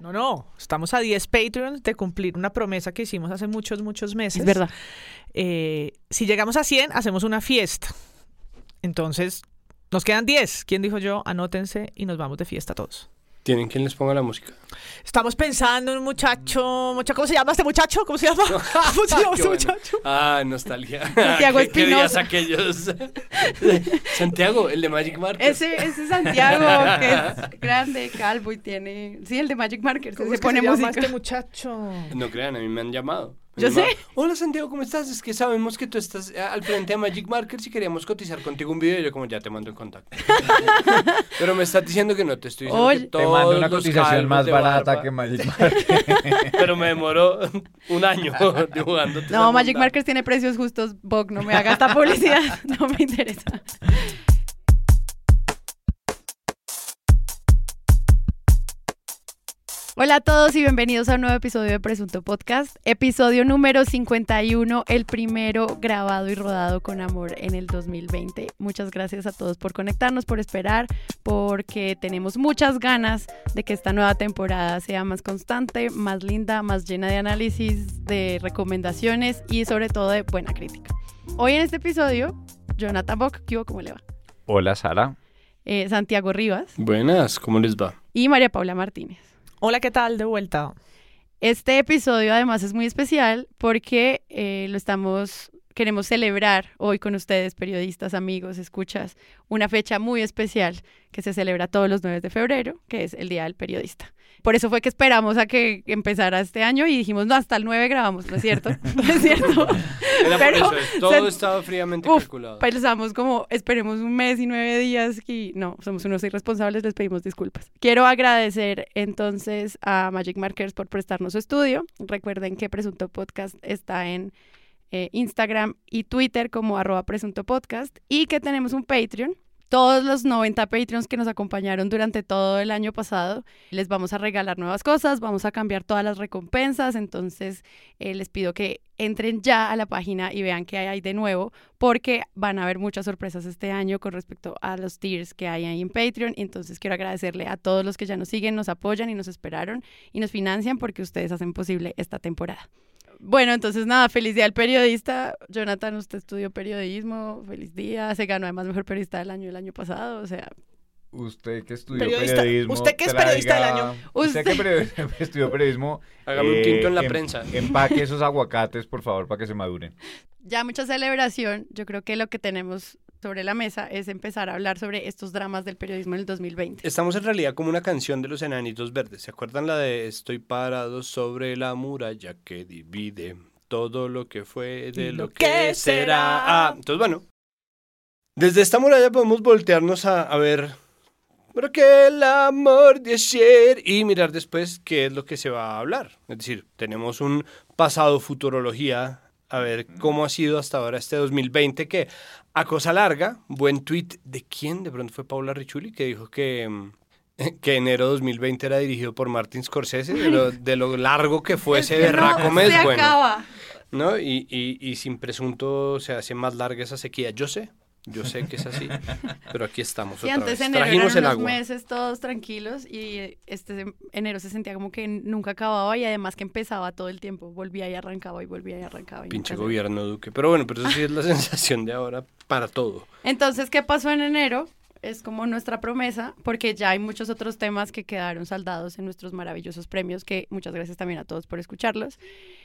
No, no, estamos a 10 Patreons de cumplir una promesa que hicimos hace muchos, muchos meses. Es verdad. Eh, si llegamos a 100, hacemos una fiesta. Entonces, nos quedan 10. ¿Quién dijo yo? Anótense y nos vamos de fiesta todos. ¿Tienen quien les ponga la música? Estamos pensando en un muchacho, mucha- ¿cómo se llama este muchacho? ¿Cómo se llama? ¿Cómo se llama Qué este bueno. muchacho? Ah, nostalgia. Santiago ¿Qué- qué días aquellos? Santiago, el de Magic Market. Ese, ese es Santiago, que es grande, calvo y tiene. Sí, el de Magic Markers. ¿Cómo Se pone se llama música. este muchacho? No crean, a mí me han llamado. Yo sé. Hola Santiago, ¿cómo estás? Es que sabemos que tú estás eh, al frente de Magic Markers y queríamos cotizar contigo un video. Y yo como ya te mando en contacto. Pero me estás diciendo que no te estoy diciendo Oye. que Te todos Te mando una cotización más barata barba- que Magic Market. Pero me demoró un año dibujando. No, Magic Markers tiene precios justos. Bog, no me haga esta publicidad. No me interesa. Hola a todos y bienvenidos a un nuevo episodio de Presunto Podcast. Episodio número 51, el primero grabado y rodado con amor en el 2020. Muchas gracias a todos por conectarnos, por esperar, porque tenemos muchas ganas de que esta nueva temporada sea más constante, más linda, más llena de análisis, de recomendaciones y sobre todo de buena crítica. Hoy en este episodio, Jonathan Bock, ¿qué hubo? ¿cómo le va? Hola, Sara. Eh, Santiago Rivas Buenas, ¿cómo les va? y María Paula Martínez. Hola, ¿qué tal? De vuelta. Este episodio además es muy especial porque eh, lo estamos, queremos celebrar hoy con ustedes, periodistas, amigos, escuchas, una fecha muy especial que se celebra todos los 9 de febrero, que es el Día del Periodista. Por eso fue que esperamos a que empezara este año y dijimos, no, hasta el 9 grabamos, ¿no es cierto? ¿No es cierto? Era Pero por eso, todo se- estaba fríamente Uf, calculado. Pensamos como, esperemos un mes y nueve días y no, somos unos irresponsables, les pedimos disculpas. Quiero agradecer entonces a Magic Markers por prestarnos su estudio. Recuerden que Presunto Podcast está en eh, Instagram y Twitter como arroba Presunto Podcast y que tenemos un Patreon. Todos los 90 Patreons que nos acompañaron durante todo el año pasado, les vamos a regalar nuevas cosas, vamos a cambiar todas las recompensas, entonces eh, les pido que entren ya a la página y vean qué hay de nuevo, porque van a haber muchas sorpresas este año con respecto a los tiers que hay ahí en Patreon. Entonces quiero agradecerle a todos los que ya nos siguen, nos apoyan y nos esperaron y nos financian porque ustedes hacen posible esta temporada. Bueno, entonces nada, feliz día al periodista. Jonathan, usted estudió periodismo, feliz día, se ganó además mejor periodista del año el año pasado, o sea, Usted que estudió Periodista- periodismo. ¿usted qué es periodista del año? Usted que Usted- period- estudió periodismo. Hágame un tinto en la em- prensa. Empaque esos aguacates, por favor, para que se maduren. ya mucha celebración. Yo creo que lo que tenemos sobre la mesa es empezar a hablar sobre estos dramas del periodismo en el 2020. Estamos en realidad como una canción de los enanitos verdes. ¿Se acuerdan la de Estoy parado sobre la muralla que divide todo lo que fue de lo lo que que será? Ah, entonces bueno. Desde esta muralla podemos voltearnos a, a ver pero que el amor de ayer y mirar después qué es lo que se va a hablar. Es decir, tenemos un pasado futurología a ver cómo ha sido hasta ahora este 2020 que a cosa larga, buen tweet de quién, de pronto fue Paula Richuli que dijo que que enero 2020 era dirigido por Martin Scorsese, de lo, de lo largo que fue ese berraco mes, bueno. ¿no? Y, y, y sin presunto se hace más larga esa sequía. Yo sé, yo sé que es así, pero aquí estamos otra antes vez. enero Trajimos eran el unos agua. meses todos tranquilos y este enero se sentía como que nunca acababa y además que empezaba todo el tiempo, volvía y arrancaba y volvía y arrancaba. y Pinche gobierno Duque. Pero bueno, pero eso sí es la sensación de ahora para todo. Entonces, ¿qué pasó en enero? Es como nuestra promesa, porque ya hay muchos otros temas que quedaron saldados en nuestros maravillosos premios, que muchas gracias también a todos por escucharlos.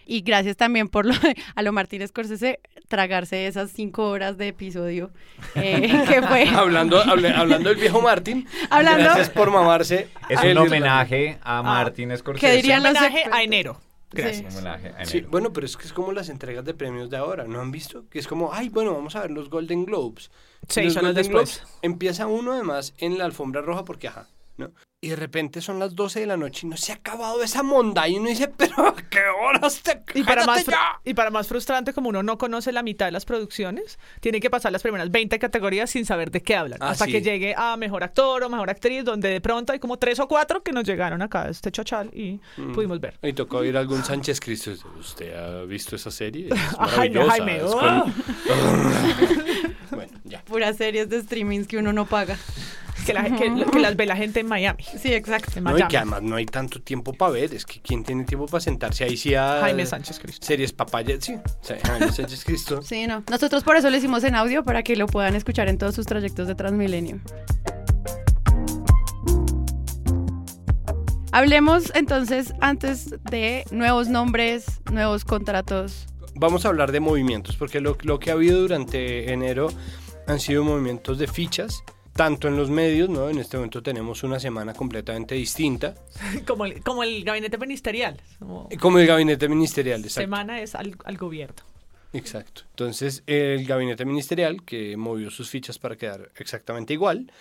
Y gracias también por lo, a lo Martínez Scorsese tragarse esas cinco horas de episodio eh, que fue... Hablando, hable- hablando del viejo Martín, Hablando- gracias por mamarse. Es un homenaje a Martin Scorsese. ¿qué dirían los Homenaje a enero. Gracias. Sí. Un homenaje a Sí, enero. bueno, pero es que es como las entregas de premios de ahora, ¿no han visto? Que es como, ay, bueno, vamos a ver los Golden Globes. Sí, los Golden después. Globes empieza uno además en la alfombra roja porque, ajá, ¿no? Y de repente son las 12 de la noche y no se ha acabado esa monda y uno dice, pero ¿a qué horas te Y para, más ya? y para más frustrante, como uno no conoce la mitad de las producciones, tiene que pasar las primeras 20 categorías sin saber de qué hablan. Ah, hasta sí. que llegue a mejor actor o mejor actriz, donde de pronto hay como tres o cuatro que nos llegaron acá a este chochal y Mm. pudimos ver. Y tocó oír algún Sánchez Cristo. ¿Usted ha visto esa serie? Es Ay, no, maravillosa. Jaime, es oh. con- bueno, ya. Puras series de streamings que uno no paga. Que, la- que- que las ve la gente en Miami. Sí, exacto. En No, y que además no hay tanto tiempo para ver. Es que ¿quién tiene tiempo para sentarse ahí sí a... Jaime Sánchez Cristo. Series papaya, sí. Jaime Sánchez Cristo. Sí, no. Nosotros por eso lo hicimos en audio para que lo puedan escuchar en todos sus trayectos de Transmilenio. Hablemos entonces antes de nuevos nombres, nuevos contratos. Vamos a hablar de movimientos, porque lo, lo que ha habido durante enero han sido movimientos de fichas, tanto en los medios, ¿no? En este momento tenemos una semana completamente distinta, Como el, como el gabinete ministerial. Como como el gabinete ministerial, exacto. semana es al, al gobierno. Exacto. Entonces, el gabinete ministerial que movió sus fichas para quedar exactamente igual,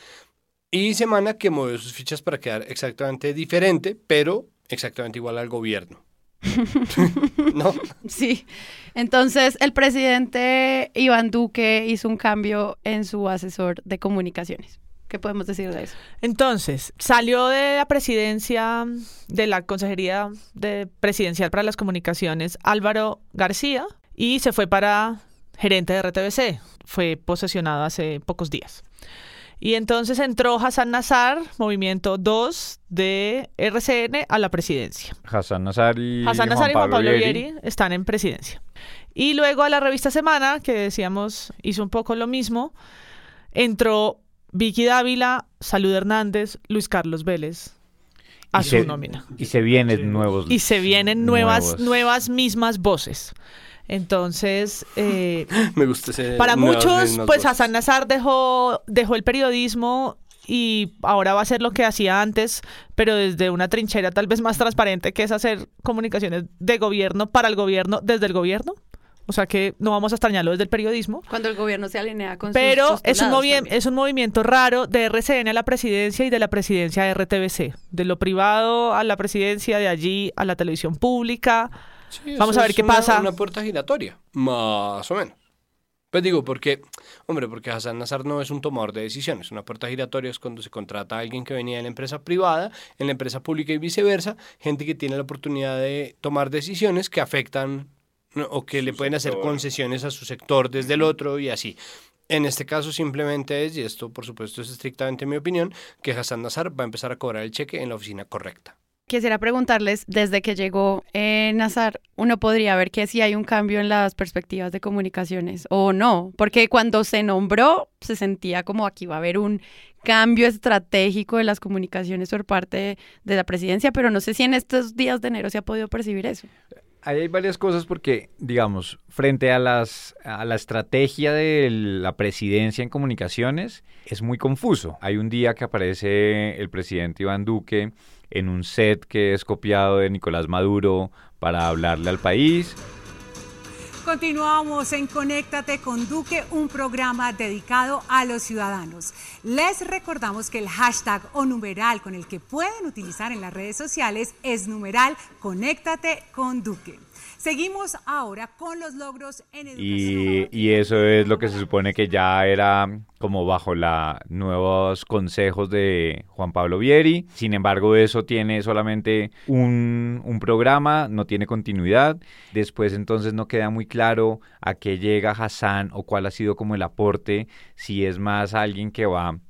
y semana que movió sus fichas para quedar exactamente diferente, pero exactamente igual al gobierno. ¿No? Sí. Entonces, el presidente Iván Duque hizo un cambio en su asesor de comunicaciones. ¿Qué podemos decir de eso? Entonces, salió de la presidencia, de la Consejería de Presidencial para las Comunicaciones, Álvaro García, y se fue para gerente de RTBC. Fue posesionado hace pocos días. Y entonces entró Hassan Nazar, movimiento 2 de RCN, a la presidencia. Hassan Nazar y Hassan Juan Nazar y Juan Pablo Pablo Vieri. Vieri están en presidencia. Y luego a la revista Semana, que decíamos hizo un poco lo mismo, entró Vicky Dávila, Salud Hernández, Luis Carlos Vélez a Y su se- nómina. Y se vienen nuevos. Y se vienen nuevas, nuevos. nuevas mismas voces. Entonces, eh, Me gusta ese... para muchos, pues voces. Hassan Nazar dejó, dejó el periodismo y ahora va a hacer lo que hacía antes, pero desde una trinchera tal vez más transparente, que es hacer comunicaciones de gobierno para el gobierno desde el gobierno. O sea que no vamos a extrañarlo desde el periodismo. Cuando el gobierno se alinea con Pero sus es un, movi- también. es un movimiento raro de RCN a la presidencia y de la presidencia a RTBC. De lo privado a la presidencia, de allí a la televisión pública. Sí, Vamos a ver qué una- pasa. Una puerta giratoria, más o menos. Pues digo, porque, hombre, porque Hassan Nazar no es un tomador de decisiones. Una puerta giratoria es cuando se contrata a alguien que venía de la empresa privada, en la empresa pública y viceversa, gente que tiene la oportunidad de tomar decisiones que afectan ¿no? o que le pueden hacer concesiones a su sector desde el otro y así. En este caso simplemente es, y esto por supuesto es estrictamente mi opinión, que Hassan Nazar va a empezar a cobrar el cheque en la oficina correcta. Quisiera preguntarles, desde que llegó eh, Nazar, uno podría ver que sí hay un cambio en las perspectivas de comunicaciones o no, porque cuando se nombró se sentía como aquí va a haber un cambio estratégico de las comunicaciones por parte de la presidencia, pero no sé si en estos días de enero se ha podido percibir eso. Ahí hay varias cosas porque, digamos, frente a, las, a la estrategia de la presidencia en comunicaciones, es muy confuso. Hay un día que aparece el presidente Iván Duque en un set que es copiado de Nicolás Maduro para hablarle al país. Continuamos en Conéctate con Duque, un programa dedicado a los ciudadanos. Les recordamos que el hashtag o numeral con el que pueden utilizar en las redes sociales es numeral Conéctate con Duque. Seguimos ahora con los logros en educación. Y, y eso es lo que se supone que ya era como bajo los nuevos consejos de Juan Pablo Vieri. Sin embargo, eso tiene solamente un, un programa, no tiene continuidad. Después entonces no queda muy claro a qué llega Hassan o cuál ha sido como el aporte, si es más alguien que va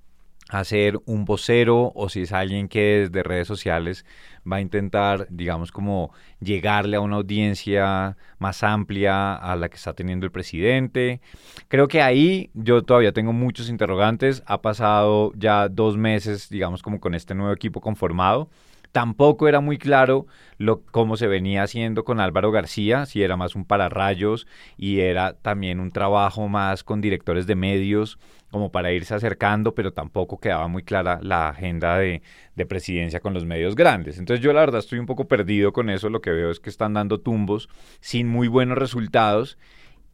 a ser un vocero o si es alguien que desde redes sociales va a intentar, digamos, como llegarle a una audiencia más amplia a la que está teniendo el presidente. Creo que ahí yo todavía tengo muchos interrogantes. Ha pasado ya dos meses, digamos, como con este nuevo equipo conformado. Tampoco era muy claro lo, cómo se venía haciendo con Álvaro García, si era más un pararrayos y era también un trabajo más con directores de medios como para irse acercando, pero tampoco quedaba muy clara la agenda de, de, presidencia con los medios grandes. Entonces yo la verdad estoy un poco perdido con eso, lo que veo es que están dando tumbos sin muy buenos resultados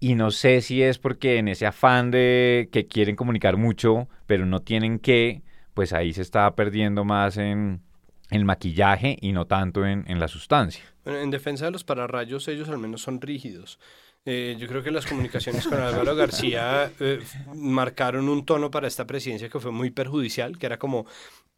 y no sé si es porque en ese afán de que quieren comunicar mucho, pero no tienen que, pues ahí se está perdiendo más en el maquillaje y no tanto en, en la sustancia. En defensa de los pararrayos, ellos al menos son rígidos. Eh, yo creo que las comunicaciones con Álvaro García eh, marcaron un tono para esta presidencia que fue muy perjudicial, que era como,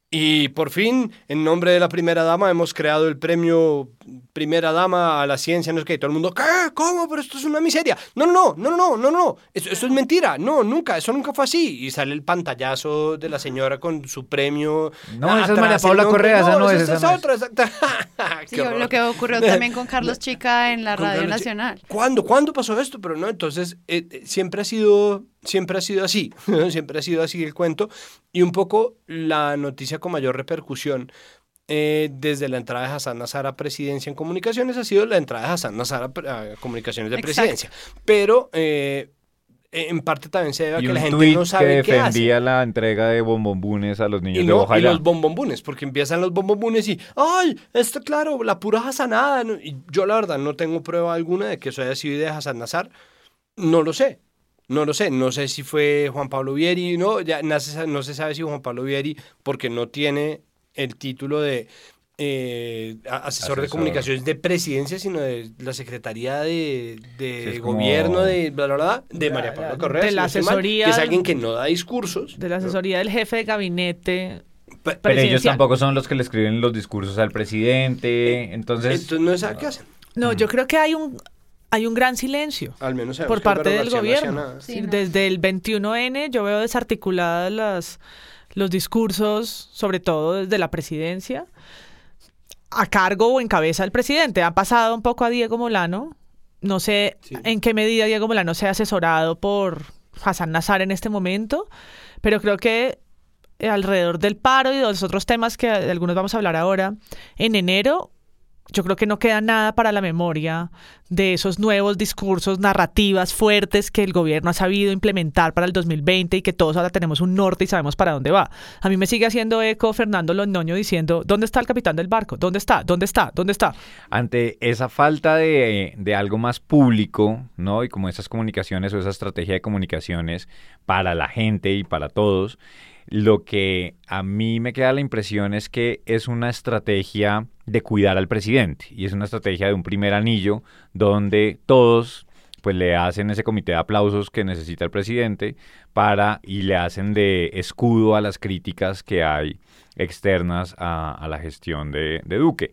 y por fin, en nombre de la primera dama, hemos creado el premio primera dama a la ciencia, no sé qué, y todo el mundo, ¿qué? ¿Cómo? Pero esto es una miseria. No, no, no, no, no, no, no, eso, eso es mentira, no, nunca, eso nunca fue así. Y sale el pantallazo de la señora con su premio. No, esa es María Paula nombre, Correa, esa no es, esa esa no es. otra, exacta. Sí, lo que ocurrió también con Carlos Chica en la Con Radio Carlos Nacional. ¿Cuándo? ¿Cuándo pasó esto? Pero no, entonces eh, eh, siempre ha sido siempre ha sido así, siempre ha sido así el cuento y un poco la noticia con mayor repercusión eh, desde la entrada de Hassan Nazar a presidencia en comunicaciones ha sido la entrada de Hassan Nazar a, a comunicaciones de Exacto. presidencia, pero eh, en parte también se debe a Y que la gente no sabe que qué hace. defendía la entrega de bombombunes a los niños Y, de no, y Ojalá. los bombombunes, porque empiezan los bombombunes y, ay, esto claro, la pura Hassanada. ¿no? Y yo la verdad no tengo prueba alguna de que eso haya sido idea de Hassan Nazar. No lo sé, no lo sé. No sé si fue Juan Pablo Vieri, no, ya no se, no se sabe si Juan Pablo Vieri, porque no tiene el título de eh, a- asesor, de comunicaciones de presidencia, sino de la Secretaría de, de Sí, es como- Gobierno de, bla, bla, bla, de Ya, María Paula Correa. de la mal, asesoría Que es alguien que no da discursos. De la asesoría del jefe de gabinete. Pe- Pero ellos tampoco son los que le escriben los discursos al presidente. Entonces, Entonces no sabe qué hacen. No, yo creo que hay un, hay un gran silencio. Al menos por que parte del gobierno. Sí, no. Desde el 21N yo veo desarticuladas las, los discursos, sobre todo desde la presidencia, a cargo o en cabeza del presidente. Ha pasado un poco a Diego Molano. No sé Sí. en qué medida Diego Molano se ha asesorado por Hassan Nazar en este momento, pero creo que eh, alrededor del paro y de los otros temas que de algunos vamos a hablar ahora, en enero yo creo que no queda nada para la memoria de esos nuevos discursos, narrativas fuertes que el gobierno ha sabido implementar para el 2020 y que todos ahora tenemos un norte y sabemos para dónde va. A mí me sigue haciendo eco Fernando Londoño diciendo, ¿dónde está el capitán del barco? ¿Dónde está? ¿Dónde está? ¿Dónde está? ante esa falta de, de algo más público, ¿no? Y como esas comunicaciones o esa estrategia de comunicaciones para la gente y para todos, lo que a mí me queda la impresión es que es una estrategia de cuidar al presidente y es una estrategia de un primer anillo donde todos pues le hacen ese comité de aplausos que necesita el presidente para y le hacen de escudo a las críticas que hay externas a, la gestión de, de Duque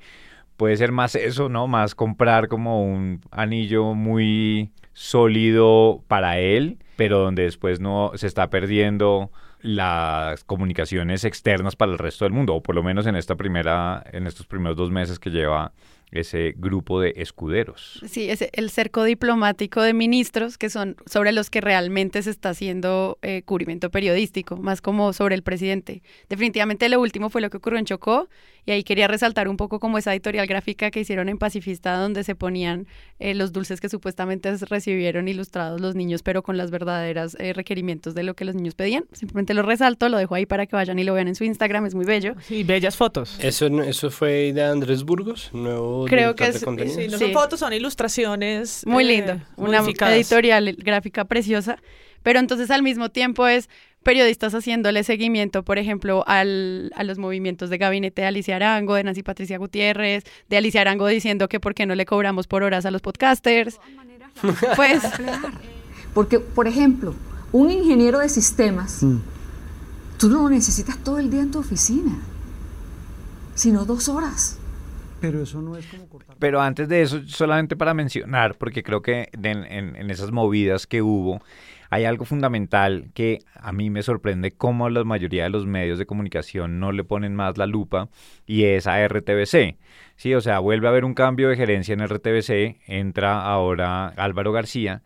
puede ser más eso, ¿no? Más comprar como un anillo muy sólido para él, pero donde después no se está perdiendo las comunicaciones externas para el resto del mundo, o por lo menos en esta primera, en estos primeros dos meses que lleva ese grupo de escuderos. Sí, es el cerco diplomático de ministros que son sobre los que realmente se está haciendo eh, cubrimiento periodístico, más como sobre el presidente. Definitivamente lo último fue lo que ocurrió en Chocó y ahí quería resaltar un poco como esa editorial gráfica que hicieron en Pacifista donde se ponían eh, los dulces que supuestamente recibieron ilustrados los niños, pero con las verdaderas eh, requerimientos de lo que los niños pedían. Simplemente lo resalto, lo dejo ahí para que vayan y lo vean en su Instagram, es muy bello. Sí, bellas fotos. Eso, eso fue de Andrés Burgos, nuevo Creo que de es- contenido. Sí, no Sí. son fotos, son ilustraciones. Muy eh, lindo, una editorial gráfica preciosa, pero entonces al mismo tiempo es periodistas haciéndole seguimiento, por ejemplo, al, a los movimientos de gabinete de Alicia Arango, de Nancy Patricia Gutiérrez, de Alicia Arango diciendo que por qué no le cobramos por horas a los podcasters. Pues Porque, por ejemplo, un ingeniero de sistemas, tú no lo necesitas todo el día en tu oficina, sino dos horas. Pero eso no es como cortar. Pero antes de eso, solamente para mencionar, porque creo que en, en esas movidas que hubo, hay algo fundamental que a mí me sorprende cómo la mayoría de los medios de comunicación no le ponen más la lupa y es a RTBC. Sí, o sea, vuelve a haber un cambio de gerencia en RTBC, entra ahora Álvaro García,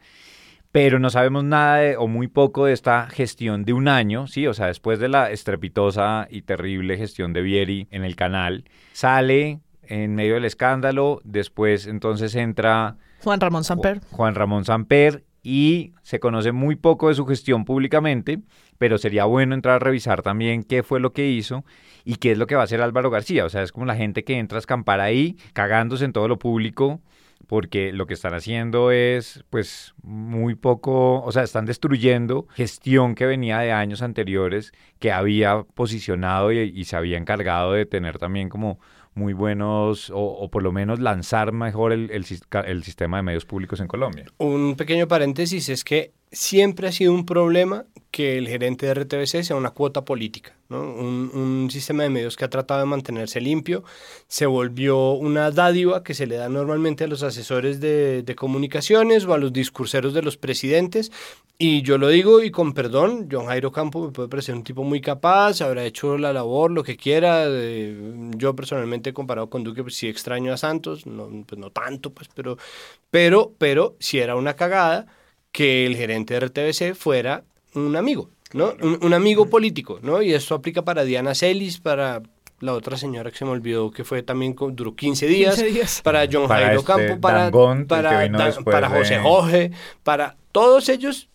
pero no sabemos nada de- o muy poco de esta gestión de un año, sí, o sea, después de la estrepitosa y terrible gestión de Vieri en el canal, sale en medio del escándalo, después entonces entra Juan Ramón Samper. Ju- Juan Ramón Samper y se conoce muy poco de su gestión públicamente, pero sería bueno entrar a revisar también qué fue lo que hizo y qué es lo que va a hacer Álvaro García. O sea, es como la gente que entra a escampar ahí, cagándose en todo lo público, porque lo que están haciendo es, pues, muy poco, o sea, están destruyendo gestión que venía de años anteriores, que había posicionado y, y se había encargado de tener también como muy buenos, o, o por lo menos lanzar mejor el, el el sistema de medios públicos en Colombia. Un pequeño paréntesis es que siempre ha sido un problema que el gerente de RTBC sea una cuota política, ¿no? un, sistema de medios que ha tratado de mantenerse limpio, se volvió una dádiva que se le da normalmente a los asesores de, de, comunicaciones o a los discurseros de los presidentes, y yo lo digo y con perdón, John Jairo Campo me puede parecer un tipo muy capaz, habrá hecho la labor, lo que quiera, yo personalmente comparado con Duque, pues sí extraño a Santos, no, pues no tanto, pues, pero, pero, pero si era una cagada que el gerente de RTBC fuera un amigo, ¿no? Un, amigo político, ¿no? Y esto aplica para Diana Celis, para la otra señora que se me olvidó que fue también duró 15 días, para John Jairo Campo, este para, para, para José Jorge, para todos ellos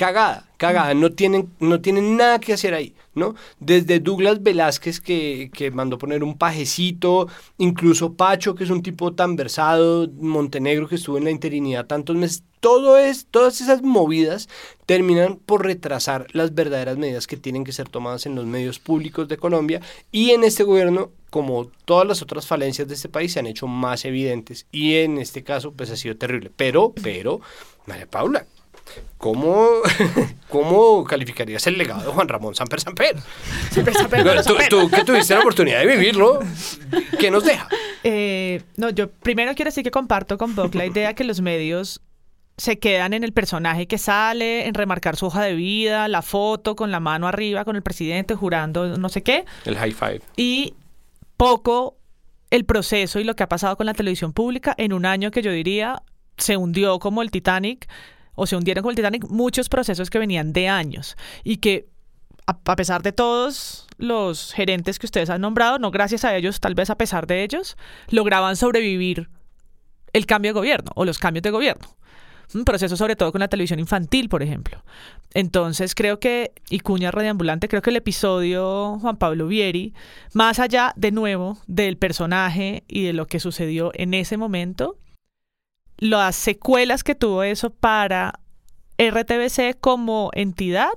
cagada, cagada, no tienen, no tienen nada que hacer ahí, ¿no? Desde Douglas Velázquez que, que, mandó poner un pajecito, incluso Pacho, que es un tipo tan versado, Montenegro que estuvo en la interinidad tantos meses, todo es, todas esas movidas terminan por retrasar las verdaderas medidas que tienen que ser tomadas en los medios públicos de Colombia y en este gobierno, como todas las otras falencias de este país, se han hecho más evidentes y en este caso pues ha sido terrible. Pero, pero, María Paula, ¿Cómo, ¿Cómo calificarías el legado de Juan Ramón Samper Samper? Samper, Samper, ¿Tú, tú, que tuviste la oportunidad de vivirlo, ¿qué nos deja? Eh, no, yo primero quiero decir que comparto con Bob la idea que los medios se quedan en el personaje que sale, en remarcar su hoja de vida, la foto con la mano arriba, con el presidente jurando no sé qué. El high five. Y poco el proceso y lo que ha pasado con la televisión pública en un año que yo diría se hundió como el Titanic o se hundieron con el Titanic muchos procesos que venían de años y que a, pesar de todos los gerentes que ustedes han nombrado, no gracias a ellos, tal vez a pesar de ellos, lograban sobrevivir el cambio de gobierno o los cambios de gobierno. Un proceso sobre todo con la televisión infantil, por ejemplo. Entonces creo que, y cuña radiambulante, creo que el episodio Juan Pablo Vieri, más allá de nuevo del personaje y de lo que sucedió en ese momento, las secuelas que tuvo eso para RTBC como entidad,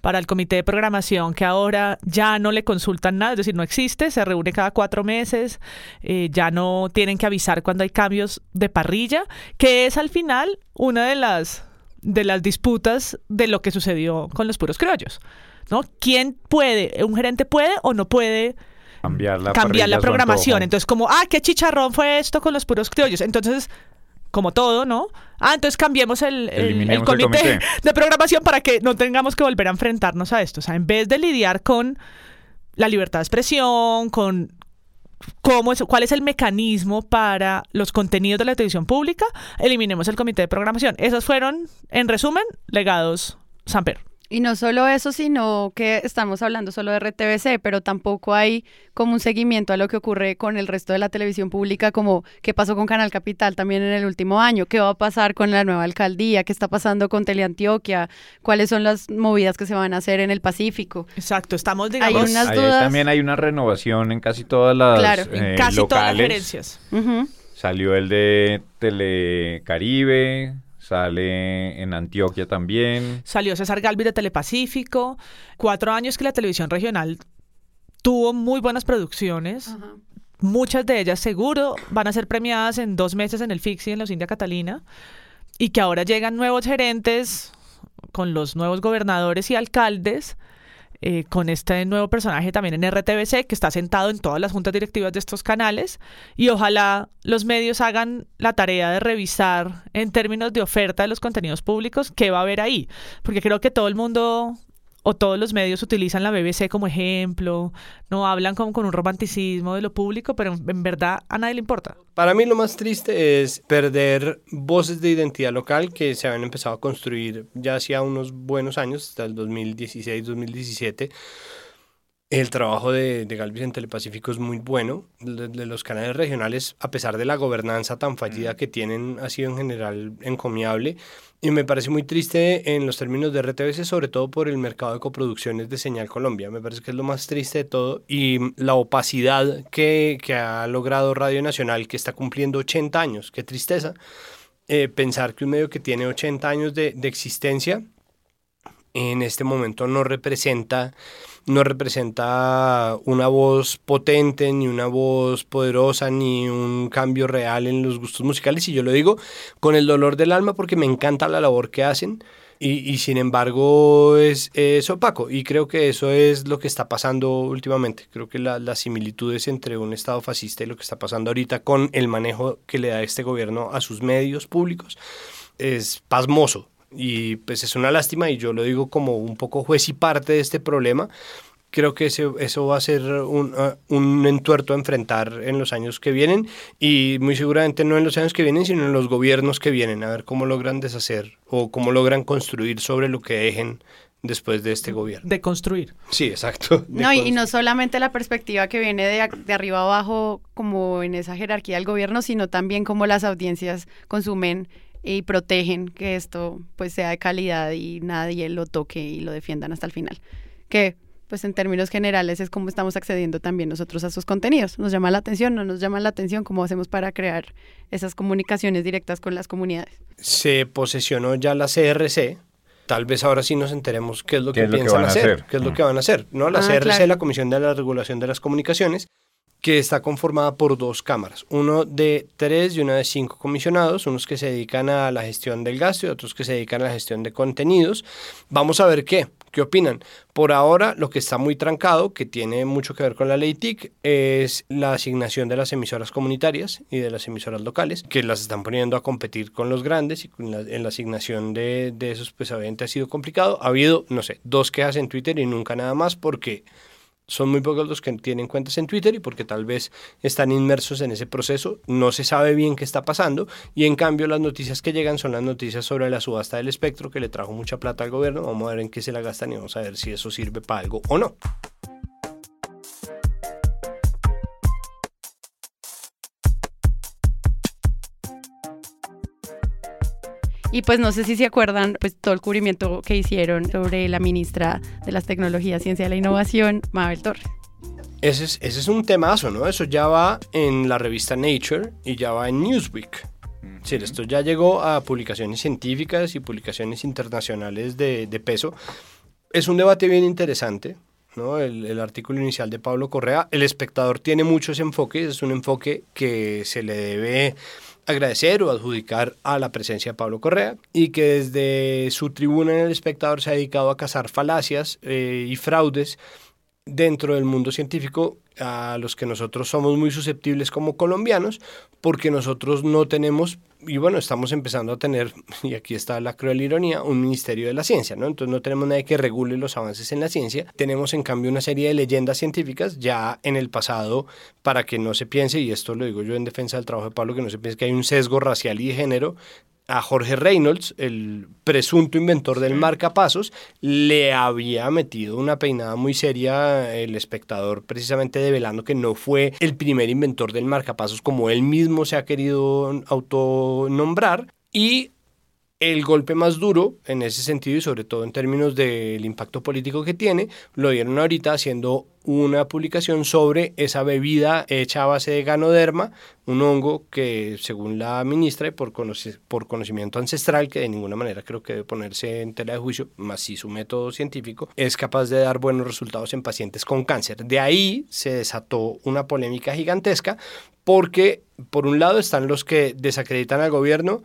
para el comité de programación que ahora ya no le consultan nada, es decir, no existe, se reúne cada cuatro meses, eh, ya no tienen que avisar cuando hay cambios de parrilla, que es al final una de las, de las disputas de lo que sucedió con los puros criollos. ¿no? ¿Quién puede, un gerente puede o no puede cambiar la, cambiar la programación? Entonces, como, ah, qué chicharrón fue esto con los puros criollos. Entonces, como todo, ¿no? Ah, entonces cambiemos el, el, comité, de programación para que no tengamos que volver a enfrentarnos a esto. O sea, en vez de lidiar con la libertad de expresión, con cómo es, cuál es el mecanismo para los contenidos de la televisión pública, eliminemos el comité de programación. Esos fueron, en resumen, legados Samper. Y no solo eso, sino que estamos hablando solo de RTBC, pero tampoco hay como un seguimiento a lo que ocurre con el resto de la televisión pública, como qué pasó con Canal Capital también en el último año, qué va a pasar con la nueva alcaldía, qué está pasando con Teleantioquia, cuáles son las movidas que se van a hacer en el Pacífico. Exacto, estamos digamos... Hay unas dudas... también hay una renovación en casi todas las Claro, en eh, casi locales. todas las gerencias. Salió el de Telecaribe, Sale en Antioquia también. Salió César Galvis de Telepacífico. Cuatro años que la televisión regional tuvo muy buenas producciones. Muchas de ellas seguro van a ser premiadas en dos meses en el Fixi en los India Catalina. Y que ahora llegan nuevos gerentes con los nuevos gobernadores y alcaldes eh, con este nuevo personaje también en RTBC, que está sentado en todas las juntas directivas de estos canales. Y ojalá los medios hagan la tarea de revisar en términos de oferta de los contenidos públicos qué va a haber ahí. Porque creo que todo el mundo o todos los medios utilizan la BBC como ejemplo, no hablan como con un romanticismo de lo público, pero en verdad a nadie le importa. Para mí lo más triste es perder voces de identidad local que se habían empezado a construir ya hacía unos buenos años, hasta el 2016-2017. El trabajo de, de, Galvis en Telepacífico es muy bueno. De, de, los canales regionales, a pesar de la gobernanza tan fallida que tienen, ha sido en general encomiable. Y me parece muy triste en los términos de RTBC, sobre todo por el mercado de coproducciones de Señal Colombia. Me parece que es lo más triste de todo. Y la opacidad que, que ha logrado Radio Nacional, que está cumpliendo 80 años. Qué tristeza eh, pensar que un medio que tiene 80 años de, de existencia en este momento no representa no representa una voz potente, ni una voz poderosa, ni un cambio real en los gustos musicales. Y yo lo digo con el dolor del alma porque me encanta la labor que hacen. y, y sin embargo es, opaco. Y creo que eso es lo que está pasando últimamente. Creo que la- las similitudes entre un Estado fascista y lo que está pasando ahorita con el manejo que le da este gobierno a sus medios públicos es pasmoso. Y pues es una lástima y yo lo digo como un poco juez y parte de este problema. Creo que ese- eso va a ser un, ah, un entuerto a enfrentar en los años que vienen y muy seguramente no en los años que vienen, sino en los gobiernos que vienen, a ver cómo logran deshacer o cómo logran construir sobre lo que dejen después de este gobierno. De construir. Sí, exacto. No, y, no solamente la perspectiva que viene de, de arriba abajo, como en esa jerarquía del gobierno, sino también cómo las audiencias consumen y protegen que esto pues sea de calidad y nadie lo toque y lo defiendan hasta el final. Que pues en términos generales es como estamos accediendo también nosotros a sus contenidos. Nos llama la atención, no nos llama la atención, cómo hacemos para crear esas comunicaciones directas con las comunidades. se posesionó ya la CRC. Tal vez ahora sí nos enteremos qué es lo ¿Qué que es lo que piensan van a hacer, hacer? qué es lo que van a hacer. ¿no? La Ah, CRC, claro. la Comisión de la Regulación de las Comunicaciones, que está conformada por dos cámaras, uno de tres y una de cinco comisionados, unos que se dedican a la gestión del gasto y otros que se dedican a la gestión de contenidos. Vamos a ver qué, qué opinan. Por ahora, lo que está muy trancado, que tiene mucho que ver con la ley TIC, es la asignación de las emisoras comunitarias y de las emisoras locales, que las están poniendo a competir con los grandes y la- en la asignación de, de esos, pues obviamente ha sido complicado. Ha habido, no sé, dos quejas en Twitter y nunca nada más porque son muy pocos los que tienen cuentas en Twitter y porque tal vez están inmersos en ese proceso, no se sabe bien qué está pasando y en cambio las noticias que llegan son las noticias sobre la subasta del espectro que le trajo mucha plata al gobierno, vamos a ver en qué se la gastan y vamos a ver si eso sirve para algo o no. Y pues no sé si se acuerdan, pues todo el cubrimiento que hicieron sobre la ministra de las Tecnologías, Ciencia y la Innovación, Mabel Torres. Ese es, ese es un temazo, ¿no? Eso ya va en la revista Nature y ya va en Newsweek. Sí, esto ya llegó a publicaciones científicas y publicaciones internacionales de, de peso. Es un debate bien interesante, ¿no? El, el artículo inicial de Pablo Correa. El espectador tiene muchos enfoques, es un enfoque que se le debe agradecer o adjudicar a la presencia de Pablo Correa y que desde su tribuna en el espectador se ha dedicado a cazar falacias eh, y fraudes dentro del mundo científico a los que nosotros somos muy susceptibles como colombianos, porque nosotros no tenemos, y bueno, estamos empezando a tener, y aquí está la cruel ironía, un ministerio de la ciencia, ¿no? Entonces no tenemos nadie que regule los avances en la ciencia, tenemos en cambio una serie de leyendas científicas ya en el pasado, para que no se piense, y esto lo digo yo en defensa del trabajo de Pablo, que no se piense que hay un sesgo racial y de género, a Jorge Reynolds, el presunto inventor del marcapasos, le había metido una peinada muy seria el espectador, precisamente develando que no fue el primer inventor del marcapasos como él mismo se ha querido autonombrar. Y el golpe más duro en ese sentido y sobre todo en términos del impacto político que tiene, lo dieron ahorita haciendo una publicación sobre esa bebida hecha a base de ganoderma, un hongo que según la ministra y por, por conocimiento ancestral, que de ninguna manera creo que debe ponerse en tela de juicio, más si su método científico, es capaz de dar buenos resultados en pacientes con cáncer. De ahí se desató una polémica gigantesca porque por un lado están los que desacreditan al gobierno,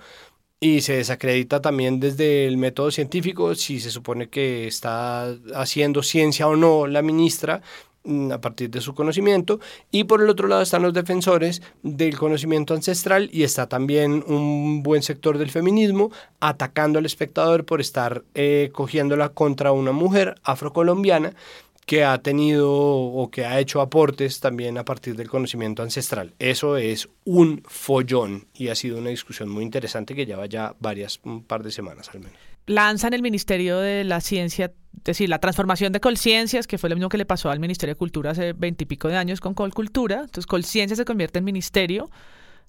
y se desacredita también desde el método científico si se supone que está haciendo ciencia o no la ministra mm, a partir de su conocimiento. Y por el otro lado están los defensores del conocimiento ancestral y está también un buen sector del feminismo atacando al espectador por estar eh, cogiéndola contra una mujer afrocolombiana que ha tenido o que ha hecho aportes también a partir del conocimiento ancestral. Eso es un follón y ha sido una discusión muy interesante que lleva ya varias, un par de semanas al menos. lanzan el Ministerio de la Ciencia, es decir, la transformación de Colciencias, que fue lo mismo que le pasó al Ministerio de Cultura hace veintipico de años con Colcultura. Entonces, Colciencia se convierte en ministerio,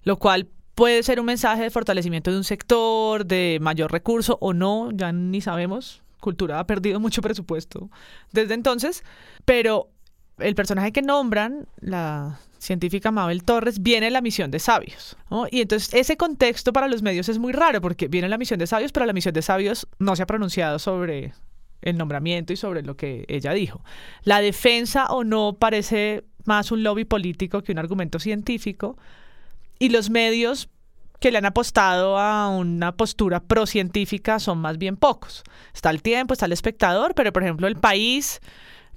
lo cual puede ser un mensaje de fortalecimiento de un sector, de mayor recurso o no, ya ni sabemos. Cultura ha perdido mucho presupuesto desde entonces, pero el personaje que nombran, la científica Mabel Torres, viene en la misión de sabios. Y entonces ese contexto para los medios es muy raro porque viene en la misión de sabios, pero la misión de sabios no se ha pronunciado sobre el nombramiento y sobre lo que ella dijo. La defensa o no parece más un lobby político que un argumento científico y los medios que le han apostado a una postura procientífica son más bien pocos. Está el tiempo, está el espectador, pero por ejemplo el país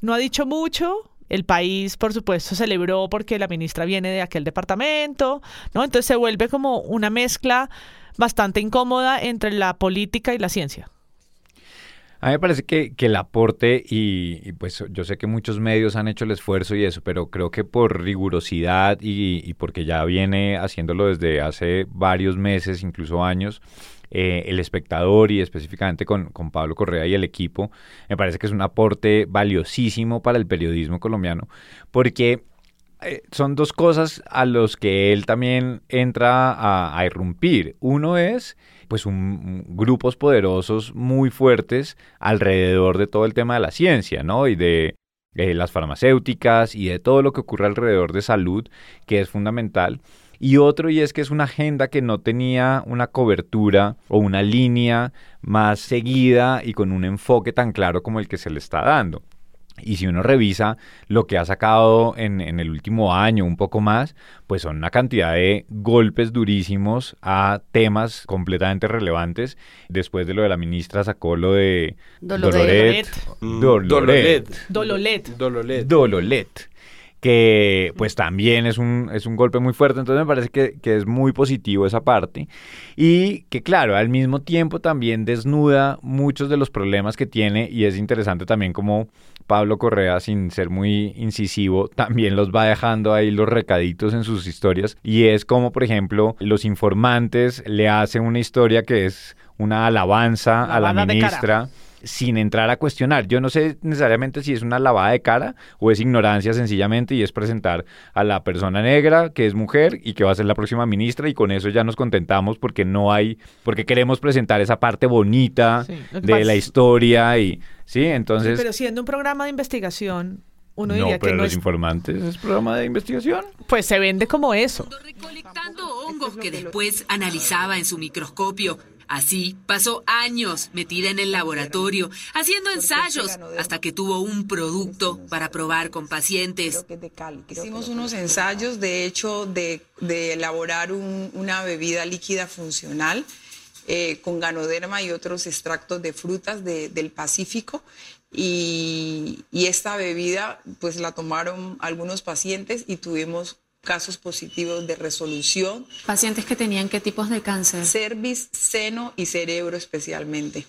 no ha dicho mucho. El país, por supuesto, celebró porque la ministra viene de aquel departamento, ¿no? Entonces se vuelve como una mezcla bastante incómoda entre la política y la ciencia. A mí me parece que, que el aporte, y, pues yo sé que muchos medios han hecho el esfuerzo y eso, pero creo que por rigurosidad y, y porque ya viene haciéndolo desde hace varios meses, incluso años, eh, el espectador y específicamente con, con, Pablo Correa y el equipo, me parece que es un aporte valiosísimo para el periodismo colombiano, porque eh, son dos cosas a los que él también entra a, irrumpir. Uno es pues un, grupos poderosos muy fuertes alrededor de todo el tema de la ciencia, ¿no? Y de las farmacéuticas y de todo lo que ocurre alrededor de salud, que es fundamental. Y otro, y es que es una agenda que no tenía una cobertura o una línea más seguida y con un enfoque tan claro como el que se le está dando. Y si uno revisa lo que ha sacado en, en, el último año, un poco más, pues son una cantidad de golpes durísimos a temas completamente relevantes. Después de lo de la ministra sacó lo de Doloret. Doloret. Dololet. Dololet. Dololet que pues también es un, es un golpe muy fuerte, entonces me parece que, que, es muy positivo esa parte y que claro, al mismo tiempo también desnuda muchos de los problemas que tiene y es interesante también como Pablo Correa, sin ser muy incisivo, también los va dejando ahí los recaditos en sus historias. Y es como por ejemplo los informantes le hacen una historia que es una alabanza a la ministra sin entrar a cuestionar. Yo no sé necesariamente si es una lavada de cara o es ignorancia sencillamente y es presentar a la persona negra que es mujer y que va a ser la próxima ministra y con eso ya nos contentamos porque no hay, porque queremos presentar esa parte bonita sí, de la historia y sí, entonces. Sí, pero siendo un programa de investigación, uno no, diría pero que no los es... informantes es programa de investigación. Pues se vende como eso. Recolectando hongos que después analizaba en su microscopio. Así pasó años metida en el laboratorio, haciendo ensayos, hasta que tuvo un producto para probar con pacientes. Hicimos unos ensayos, de hecho, de, de elaborar un, una bebida líquida funcional eh, con ganoderma y otros extractos de frutas de, del Pacífico. Y, y esta bebida, pues la tomaron algunos pacientes y tuvimos casos positivos de resolución. ¿Pacientes que tenían qué tipos de cáncer? Cervix, seno y cerebro especialmente.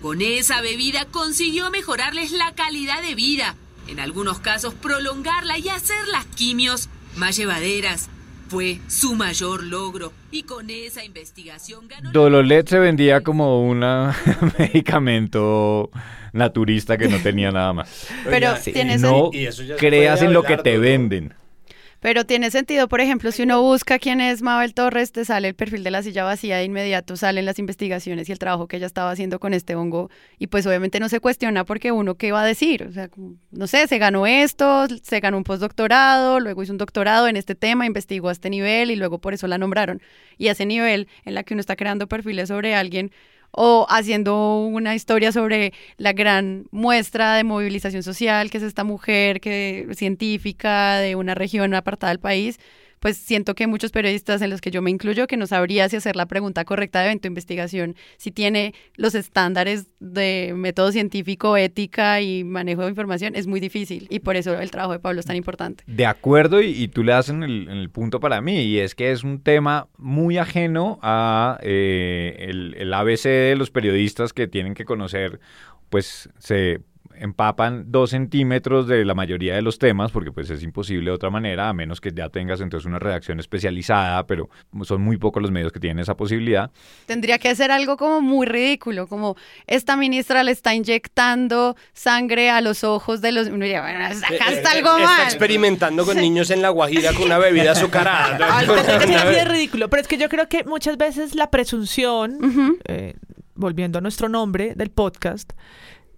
Con esa bebida consiguió mejorarles la calidad de vida, en algunos casos prolongarla y hacer las quimios más llevaderas. Fue su mayor logro y con esa investigación ganó... Dololet se vendía como un medicamento naturista que no tenía nada más. Pero sí. tienes no creas en lo que te venden. Pero tiene sentido, por ejemplo, si uno busca quién es Mabel Torres, te sale el perfil de la silla vacía de inmediato, salen las investigaciones y el trabajo que ella estaba haciendo con este hongo. Y pues obviamente no se cuestiona porque uno qué va a decir. O sea, no sé, se ganó esto, se ganó un postdoctorado, luego hizo un doctorado en este tema, investigó a este nivel y luego por eso la nombraron. Y a ese nivel en la que uno está creando perfiles sobre alguien, o haciendo una historia sobre la gran muestra de movilización social que es esta mujer que científica de una región apartada del país pues siento que muchos periodistas en los que yo me incluyo que no sabría si hacer la pregunta correcta de evento investigación, si tiene los estándares de método científico, ética y manejo de información, es muy difícil y por eso el trabajo de Pablo es tan importante. De acuerdo y, y tú le das en el, el, punto para mí y es que es un tema muy ajeno a eh, el, el ABC de los periodistas que tienen que conocer pues se empapan dos centímetros de la mayoría de los temas, porque pues es imposible de otra manera, a menos que ya tengas entonces una redacción especializada, pero son muy pocos los medios que tienen esa posibilidad. Tendría que ser algo como muy ridículo, como esta ministra le está inyectando sangre a los ojos de los... Uno diría, bueno, acá está algo está mal. experimentando con niños en la Guajira con una bebida azucarada. es ridículo, pero es que yo creo que muchas veces la presunción, uh -huh. eh, volviendo a nuestro nombre del podcast,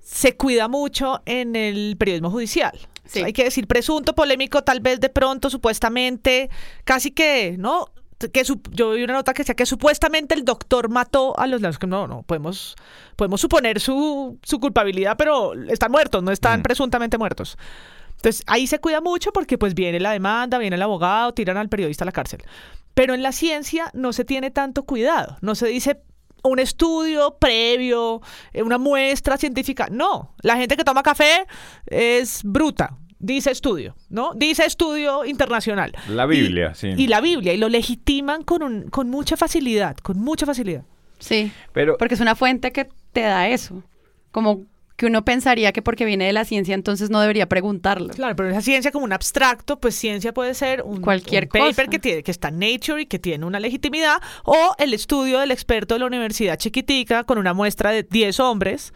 se cuida mucho en el periodismo judicial. Sí. Hay que decir presunto, polémico, tal vez de pronto, supuestamente, casi que, ¿no? Que su, yo vi una nota que decía que supuestamente el doctor mató a los leones. No, no, podemos, podemos suponer su, su culpabilidad, pero están muertos, no están mm. presuntamente muertos. Entonces ahí se cuida mucho porque pues viene la demanda, viene el abogado, tiran al periodista a la cárcel. Pero en la ciencia no se tiene tanto cuidado, no se dice un estudio previo, eh, una muestra científica. No, la gente que toma café es bruta. Dice estudio, ¿no? Dice estudio internacional. La Biblia, y, sí. Y la Biblia, y lo legitiman con, un, con mucha facilidad, con mucha facilidad. Sí, Pero porque es una fuente que te da eso. Como que uno pensaría que porque viene de la ciencia entonces no debería preguntarlo. Claro, pero esa ciencia como un abstracto, pues ciencia puede ser un, Cualquier un paper cosa. que tiene que está en Nature y que tiene una legitimidad o el estudio del experto de la universidad chiquitica con una muestra de 10 hombres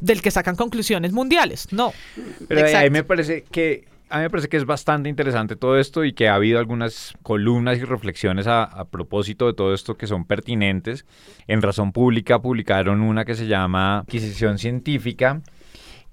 del que sacan conclusiones mundiales. No. Pero ahí- ahí Exacto. me parece que a mí me parece que es bastante interesante todo esto y que ha habido algunas columnas y reflexiones a, propósito de todo esto que son pertinentes. En Razón Pública publicaron una que se llama Adquisición Científica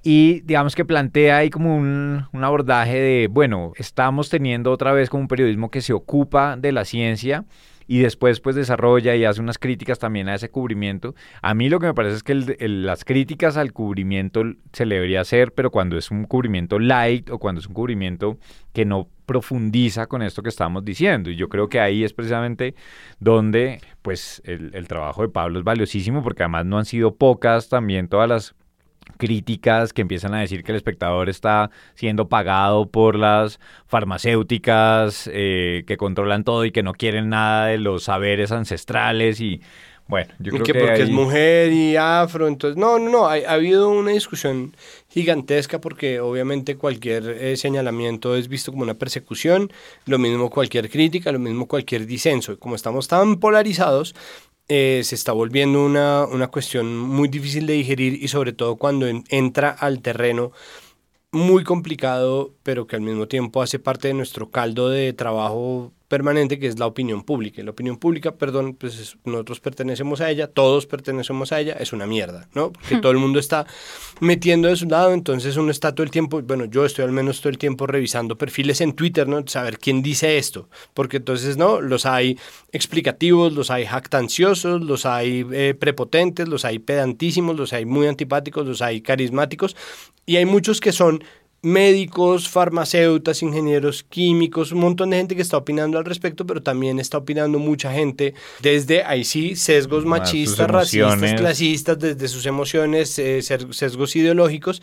y digamos que plantea ahí como un, un abordaje de, bueno, estamos teniendo otra vez como un periodismo que se ocupa de la ciencia y después pues desarrolla y hace unas críticas también a ese cubrimiento. A mí lo que me parece es que las críticas al cubrimiento se le debería hacer, pero cuando es un cubrimiento light o cuando es un cubrimiento que no profundiza con esto que estamos diciendo. Y yo creo que ahí es precisamente donde pues el, el trabajo de Pablo es valiosísimo porque además no han sido pocas también todas las críticas que empiezan a decir que el espectador está siendo pagado por las farmacéuticas eh, que controlan todo y que no quieren nada de los saberes ancestrales y bueno, yo creo que que, porque es mujer y afro, entonces no, no, no, ha, ha habido una discusión gigantesca porque obviamente cualquier eh, señalamiento es visto como una persecución, lo mismo cualquier crítica, lo mismo cualquier disenso, y como estamos tan polarizados, eh, se está volviendo una, una cuestión muy difícil de digerir y sobre todo cuando en- entra al terreno muy complicado, pero que al mismo tiempo hace parte de nuestro caldo de trabajo permanente, que es la opinión pública. Y la opinión pública, perdón, pues es- nosotros pertenecemos a ella, todos pertenecemos a ella, es una mierda, ¿no? Porque todo el mundo está metiendo de su lado, entonces uno está todo el tiempo, bueno, yo estoy al menos todo el tiempo revisando perfiles en Twitter, ¿no? Saber quién dice esto, porque entonces, ¿no? Los hay explicativos, los hay jactanciosos, los hay eh, prepotentes, los hay pedantísimos, los hay muy antipáticos, los hay carismáticos, y hay muchos que son médicos, farmacéutas, ingenieros químicos, un montón de gente que está opinando al respecto, pero también está opinando mucha gente desde, ahí sí, sesgos Más machistas, racistas, clasistas, desde sus emociones, eh, sesgos ideológicos.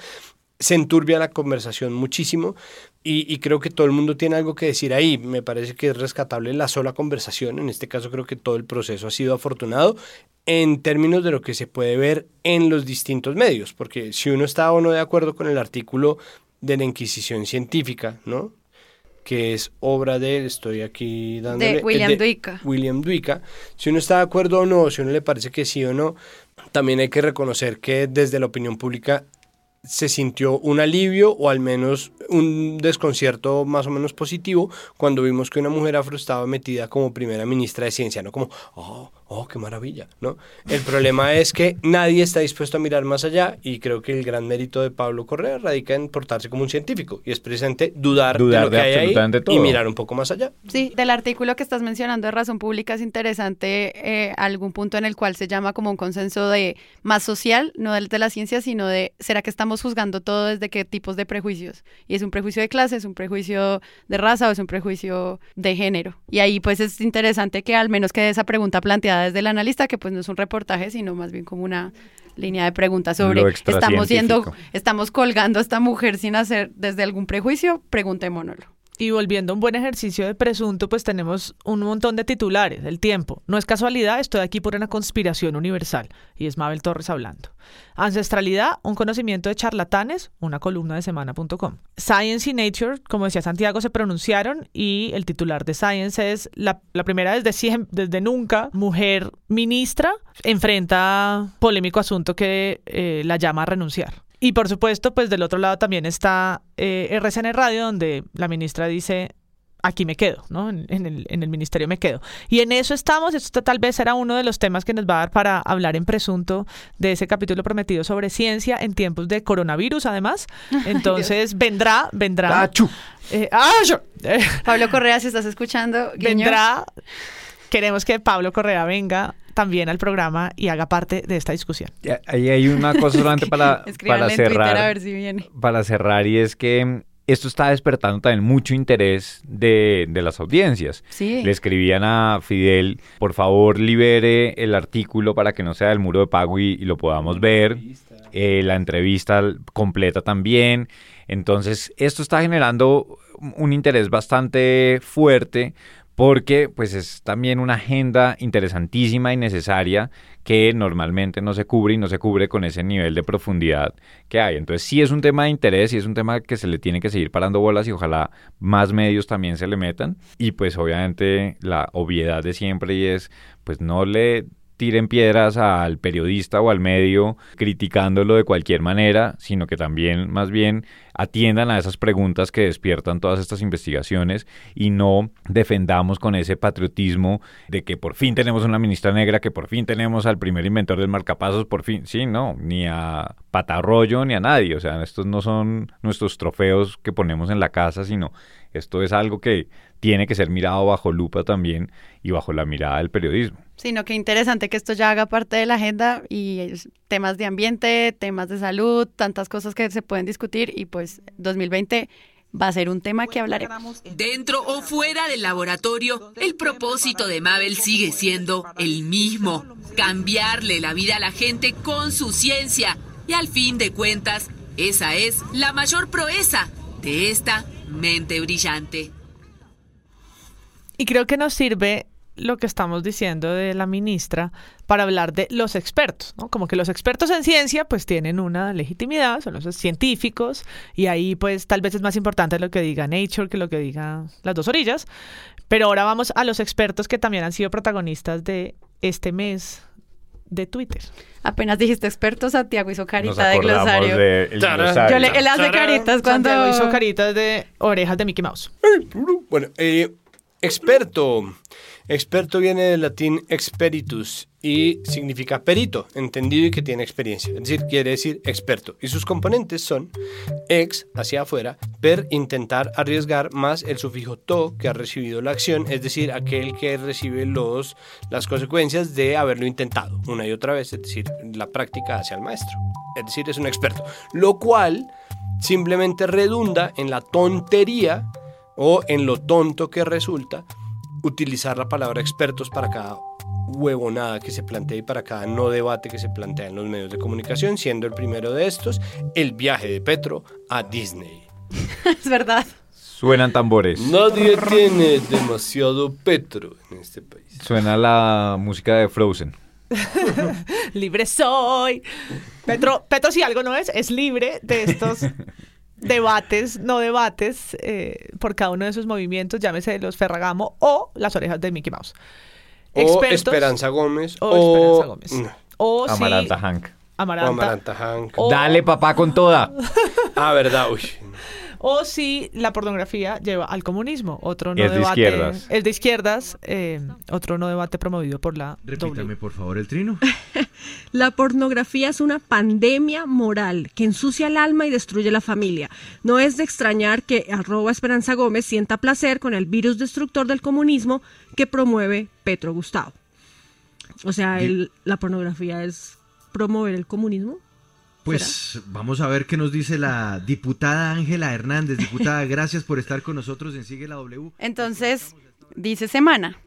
Se enturbia la conversación muchísimo y, y creo que todo el mundo tiene algo que decir ahí. Me parece que es rescatable la sola conversación. En este caso creo que todo el proceso ha sido afortunado en términos de lo que se puede ver en los distintos medios, porque si uno está o no de acuerdo con el artículo de la Inquisición científica, ¿no? que es obra de, estoy aquí dándole... De William el Duica. William Duica. Si uno está de acuerdo o no, si uno le parece que sí o no, también hay que reconocer que desde la opinión pública se sintió un alivio o al menos un desconcierto más o menos positivo cuando vimos que una mujer afro estaba metida como primera ministra de ciencia, no como, oh, oh, qué maravilla, ¿no? El problema es que nadie está dispuesto a mirar más allá y creo que el gran mérito de Pablo Correa radica en portarse como un científico y es precisamente dudar, Dudar de lo de que hay ahí absolutamente y todo. mirar un poco más allá. Sí, del artículo que estás mencionando de Razón Pública es interesante eh, algún punto en el cual se llama como un consenso de más social, no del de la ciencia, sino de ¿será que estamos juzgando todo desde qué tipos de prejuicios? Y es un prejuicio de clase, es un prejuicio de raza o es un prejuicio de género. Y ahí pues es interesante que al menos quede esa pregunta planteada desde el analista, que pues no es un reportaje, sino más bien como una línea de preguntas sobre estamos yendo, estamos colgando a esta mujer sin hacer desde algún prejuicio, preguntémonoslo. Y volviendo a un buen ejercicio de presunto, pues tenemos un montón de titulares, el tiempo. No es casualidad, estoy aquí por una conspiración universal. Y es Mabel Torres hablando. Ancestralidad, un conocimiento de charlatanes, una columna de semana.com. Science y Nature, como decía Santiago, se pronunciaron y el titular de Science es la, la primera desde, siem- desde nunca, mujer ministra, enfrenta polémico asunto que eh, la llama a renunciar. Y por supuesto, pues del otro lado también está eh, RCN Radio, donde la ministra dice, aquí me quedo, ¿no? En, en el, en el ministerio me quedo. Y en eso estamos, esto tal vez será uno de los temas que nos va a dar para hablar en presunto de ese capítulo prometido sobre ciencia en tiempos de coronavirus, además. Entonces vendrá, vendrá. Tachu. eh, ¡ah, yo! Eh, Pablo Correa, si estás escuchando, guiño. vendrá. Queremos que Pablo Correa venga también al programa y haga parte de esta discusión. Ahí hay una cosa solamente para, para en Twitter a cerrar. ver si viene. para cerrar y es que esto está despertando también mucho interés de, de las audiencias. Sí. Le escribían a Fidel, por favor libere el artículo para que no sea del muro de pago y, y lo podamos ver. Eh, la entrevista completa también. Entonces, esto está generando un interés bastante fuerte porque pues es también una agenda interesantísima y necesaria que normalmente no se cubre y no se cubre con ese nivel de profundidad que hay. Entonces sí es un tema de interés y es un tema que se le tiene que seguir parando bolas y ojalá más medios también se le metan. Y pues obviamente la obviedad de siempre y es pues no le tiren piedras al periodista o al medio criticándolo de cualquier manera, sino que también más bien atiendan a esas preguntas que despiertan todas estas investigaciones y no defendamos con ese patriotismo de que por fin tenemos una ministra negra, que por fin tenemos al primer inventor del marcapasos, por fin, sí, no, ni a Patarroyo ni a nadie, o sea, estos no son nuestros trofeos que ponemos en la casa, sino esto es algo que tiene que ser mirado bajo lupa también y bajo la mirada del periodismo. Sino que interesante que esto ya haga parte de la agenda y temas de ambiente, temas de salud, tantas cosas que se pueden discutir y pues 2020 va a ser un tema que hablaremos. Dentro o fuera del laboratorio, el propósito de Mabel sigue siendo el mismo, cambiarle la vida a la gente con su ciencia y al fin de cuentas, esa es la mayor proeza de esta mente brillante. Y creo que nos sirve lo que estamos diciendo de la ministra para hablar de los expertos, ¿no? Como que los expertos en ciencia pues tienen una legitimidad, son los científicos y ahí pues tal vez es más importante lo que diga Nature que lo que diga las dos orillas, pero ahora vamos a los expertos que también han sido protagonistas de este mes de Twitter. Apenas dijiste expertos, Santiago hizo carita de glosario. de el glosario. Yo le, él hace caritas cuando... Santiago hizo caritas de orejas de Mickey Mouse. Bueno, eh, experto. Experto viene del latín experitus y significa perito, entendido y que tiene experiencia. Es decir, quiere decir experto. Y sus componentes son ex, hacia afuera, per, intentar arriesgar, más el sufijo to, que ha recibido la acción, es decir, aquel que recibe los, las consecuencias de haberlo intentado una y otra vez, es decir, la práctica hacia el maestro. Es decir, es un experto. Lo cual simplemente redunda en la tontería o en lo tonto que resulta utilizar la palabra expertos para cada huevonada que se plantea y para cada no debate que se plantea en los medios de comunicación, siendo el primero de estos el viaje de Petro a Disney. es verdad. Suenan tambores. Nadie tiene demasiado Petro en este país. Suena la música de Frozen. libre soy. Petro, Petro si algo no es, es libre de estos debates, no debates, eh, por cada uno de sus movimientos, llámese los Ferragamo o las orejas de Mickey Mouse. O Expertos- Esperanza Gómez. o O, Esperanza Gómez. O Amaranta Hank. o Amaranta. Amaranta Hank. O- Dale, papá, con toda. Ah, verdad. Uy. O si la pornografía lleva al comunismo, otro no Es de debate. izquierdas. Es de izquierdas, eh, otro no debate promovido por la Repítame, por favor, el trino. La pornografía es una pandemia moral que ensucia el alma y destruye la familia. No es de extrañar que arroba Esperanza Gómez sienta placer con el virus destructor del comunismo que promueve Petro Gustavo. O sea, el- la pornografía es promover el comunismo. Pues vamos a ver qué nos dice la diputada Ángela Hernández. Diputada, gracias por estar con nosotros en Sigue la W. Entonces, dice Semana.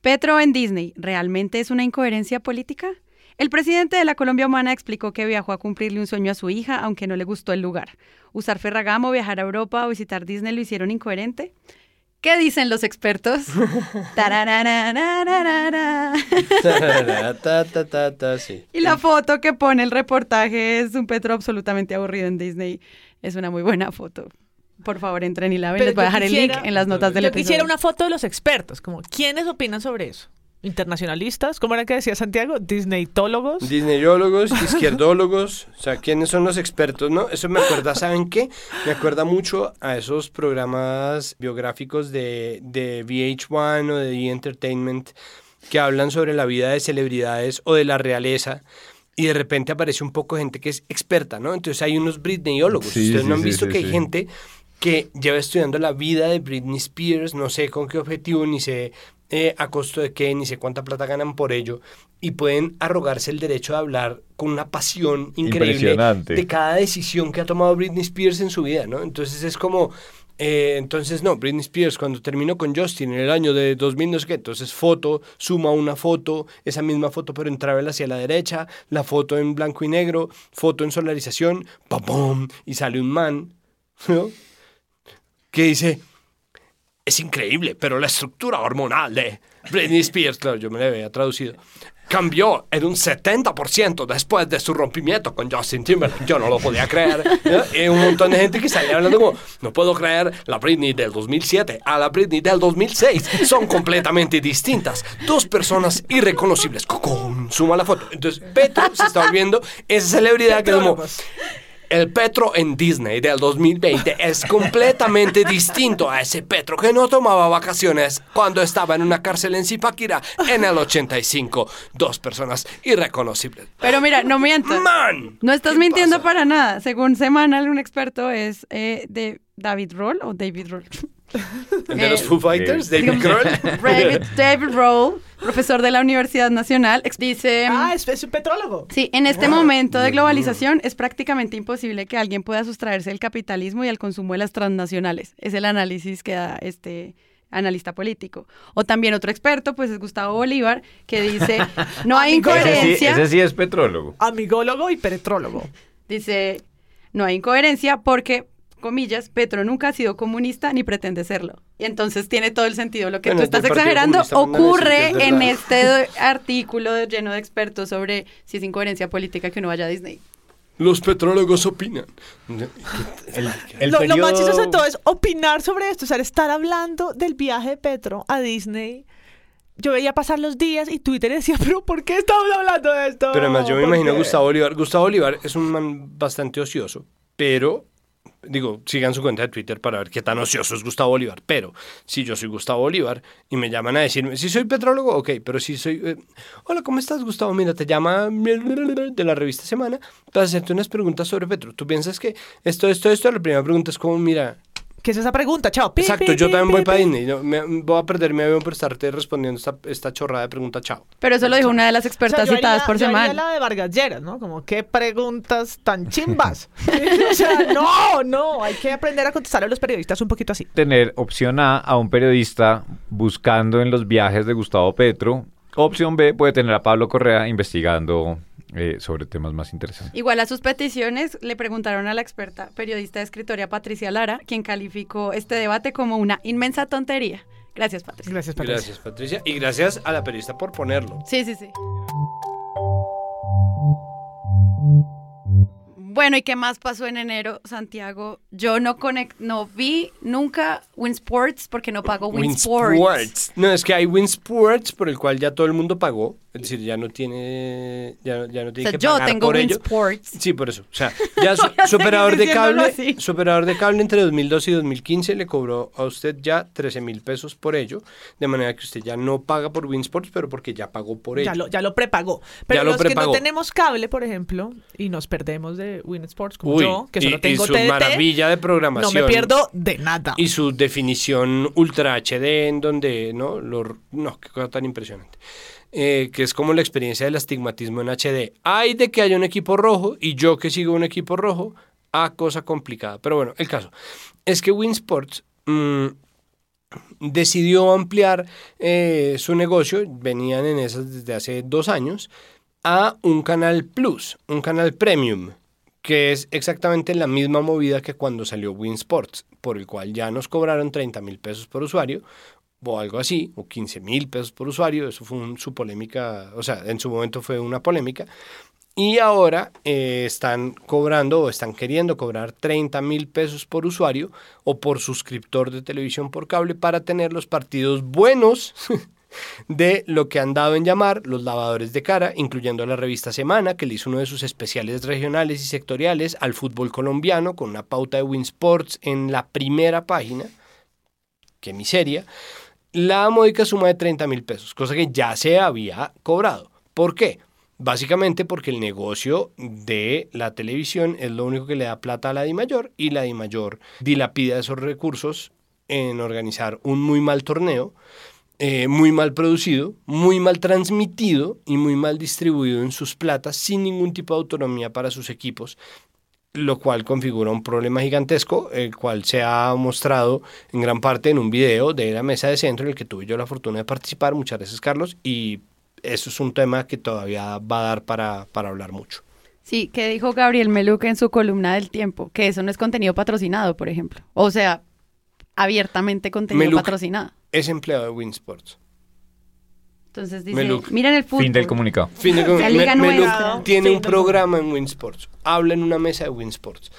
Petro en Disney, ¿realmente es una incoherencia política? El presidente de la Colombia Humana explicó que viajó a cumplirle un sueño a su hija, aunque no le gustó el lugar. ¿Usar Ferragamo, viajar a Europa o visitar Disney lo hicieron incoherente? ¿Qué dicen los expertos? Sí. Y la foto que pone el reportaje es un Petro absolutamente aburrido en Disney. Es una muy buena foto. Por favor, entren y la ven. Pero Les voy a yo dejar el quisiera- link en las notas del Yo episodio. quisiera una foto de los expertos, como ¿quiénes opinan sobre eso? ¿Internacionalistas? ¿Cómo era que decía Santiago? ¿Disneytólogos? Disneyólogos, izquierdólogos, o sea, ¿quiénes son los expertos, no? Eso me acuerda, ¿saben qué? Me acuerda mucho a esos programas biográficos de, de VH1 o de E! Entertainment que hablan sobre la vida de celebridades o de la realeza y de repente aparece un poco gente que es experta, ¿no? Entonces hay unos Britneyólogos. Sí, Ustedes sí, no han sí, visto sí, que hay gente que lleva estudiando la vida de Britney Spears, no sé con qué objetivo, ni sé eh, a costo de qué, ni sé cuánta plata ganan por ello, y pueden arrogarse el derecho de hablar con una pasión increíble de cada decisión que ha tomado Britney Spears en su vida, ¿no? Entonces es como, eh, entonces no, Britney Spears cuando terminó con Justin en el año de 2000, no sé qué, entonces foto, suma una foto, esa misma foto pero en travel hacia la derecha, la foto en blanco y negro, foto en solarización, pam, y sale un man, ¿no? Que dice, es increíble, pero la estructura hormonal de Britney Spears, claro, yo me la había traducido, cambió en un 70% después de su rompimiento con Justin Timberlake. Yo no lo podía creer. Y un montón de gente que salía hablando como, no puedo creer la Britney del 2007 a la Britney del 2006. Son completamente distintas. Dos personas irreconocibles. ¡Cocón! Suma la foto. Entonces, Petro se está volviendo esa celebridad que como... El Petro en Disney del 2020 es completamente distinto a ese Petro que no tomaba vacaciones cuando estaba en una cárcel en Zipaquirá en el 85. Dos personas irreconocibles. Pero mira, no mientas. ¡Man! No estás mintiendo para nada. Según Semanal, un experto es eh, de David Roll o David Roll. ¿El de los Eh, Foo Fighters? David Grohl. David, David Roll, profesor de la Universidad Nacional, dice... Ah, es, es un petrólogo. Sí, en este momento de globalización es prácticamente imposible que alguien pueda sustraerse del capitalismo y al consumo de las transnacionales. Es el análisis que da este analista político. O también otro experto, pues es Gustavo Bolívar, que dice, no hay Amigo, Ese sí, incoherencia. ese sí es petrólogo. Amigólogo y petrólogo. Dice, no hay incoherencia porque, comillas, Petro nunca ha sido comunista ni pretende serlo. Y entonces tiene todo el sentido. Lo que Bueno, tú estás exagerando ocurre es en este artículo lleno de expertos sobre si es incoherencia política que uno vaya a Disney. Los petrólogos opinan. El lo, lo más chistoso de todo es opinar sobre esto, o sea, estar hablando del viaje de Petro a Disney. Yo veía pasar los días y Twitter decía, pero ¿por qué estamos hablando de esto? Pero además yo me ¿Por imagino a qué?". Gustavo Bolívar. Gustavo Bolívar es un man bastante ocioso, pero digo, sigan su cuenta de Twitter para ver qué tan ocioso es Gustavo Bolívar. Pero si yo soy Gustavo Bolívar y me llaman a decirme, si soy petrólogo, ok, pero si soy... eh, Hola, ¿cómo estás, Gustavo? Mira, te llama de la revista Semana para hacerte unas preguntas sobre Petro. ¿Tú piensas que esto, esto, esto? La primera pregunta es como, mira... ¿Qué es esa pregunta? Chao. Pi, Exacto, pi, yo pi, también pi, voy para. Disney. no, me- voy a perder mi avión por estarte respondiendo esta, esta chorrada de pregunta, chao. Pero eso lo dijo una de las O sea, expertas yo citadas haría- por yo haría semana. la de Vargas Lleras, ¿no? Como, ¿qué preguntas tan chimbas? o sea, no, no, hay que aprender a contestar a los periodistas un poquito así. Tener opción A a un periodista buscando en los viajes de Gustavo Petro. Opción B puede tener a Pablo Correa investigando eh, sobre temas más interesantes. Igual a sus peticiones le preguntaron a la experta periodista de escritoria Patricia Lara, quien calificó este debate como una inmensa tontería. Gracias, Patricia. Gracias, Patricia. Gracias, Patricia. Y gracias a la periodista por ponerlo. Sí, sí, sí. Bueno, ¿y qué más pasó en enero, Santiago? Yo no conect, no vi nunca Winsports porque no pago Winsports. Winsports. No, es que hay Winsports por el cual ya todo el mundo pagó. Es decir, ya no tiene, ya, ya no O tiene sea, que yo pagar tengo por ello. Winsports. Sí, por eso. O sea, ya su, su operador de cable, su operador de cable entre 2012 y 2015 le cobró a usted ya 13 mil pesos por ello, de manera que usted ya no paga por Winsports, pero porque ya pagó por ello. Ya lo, ya lo prepagó. Pero Ya lo los que no tenemos cable, por ejemplo, y nos perdemos de Win Sports, como Uy, yo, que y- solo y tengo su TDT, maravilla de no programación. me pierdo de nada. Y su definición ultra HD en donde, ¿no? Lo, no, qué cosa tan impresionante. Eh, que es como la experiencia del astigmatismo en HD. Hay de que haya un equipo rojo y yo que sigo un equipo rojo, a cosa complicada. Pero bueno, el caso es que Winsports mm, decidió ampliar eh, su negocio, venían en esas desde hace dos años, a un canal Plus, un canal Premium, que es exactamente la misma movida que cuando salió Winsports, por el cual ya nos cobraron 30 mil pesos por usuario, o algo así, o 15 mil pesos por usuario, eso fue su polémica, o sea, en su momento fue una polémica, y ahora eh, están cobrando o están queriendo cobrar 30 mil pesos por usuario o por suscriptor de televisión por cable para tener los partidos buenos de lo que han dado en llamar los lavadores de cara, incluyendo la revista Semana, que le hizo uno de sus especiales regionales y sectoriales al fútbol colombiano, con una pauta de Winsports en la primera página. Qué miseria. La módica suma de 30 mil pesos, cosa que ya se había cobrado. ¿Por qué? Básicamente porque el negocio de la televisión es lo único que le da plata a la DIMAYOR y la DIMAYOR dilapida esos recursos en organizar un muy mal torneo, eh, muy mal producido, muy mal transmitido y muy mal distribuido en sus platas sin ningún tipo de autonomía para sus equipos lo cual configura un problema gigantesco, el cual se ha mostrado en gran parte en un video de la mesa de centro en el que tuve yo la fortuna de participar. Muchas gracias, Carlos. Y eso es un tema que todavía va a dar para, para hablar mucho. Sí, que dijo Gabriel Meluc en su columna del tiempo, que eso no es contenido patrocinado, por ejemplo. O sea, abiertamente contenido Meluc patrocinado. Es empleado de Winsports. Entonces dice, Meluc. miren el fútbol. Fin del comunicado. Fin de La Liga Me- Meluc tiene Fin un del programa en Winsports. Habla en una mesa de Winsports.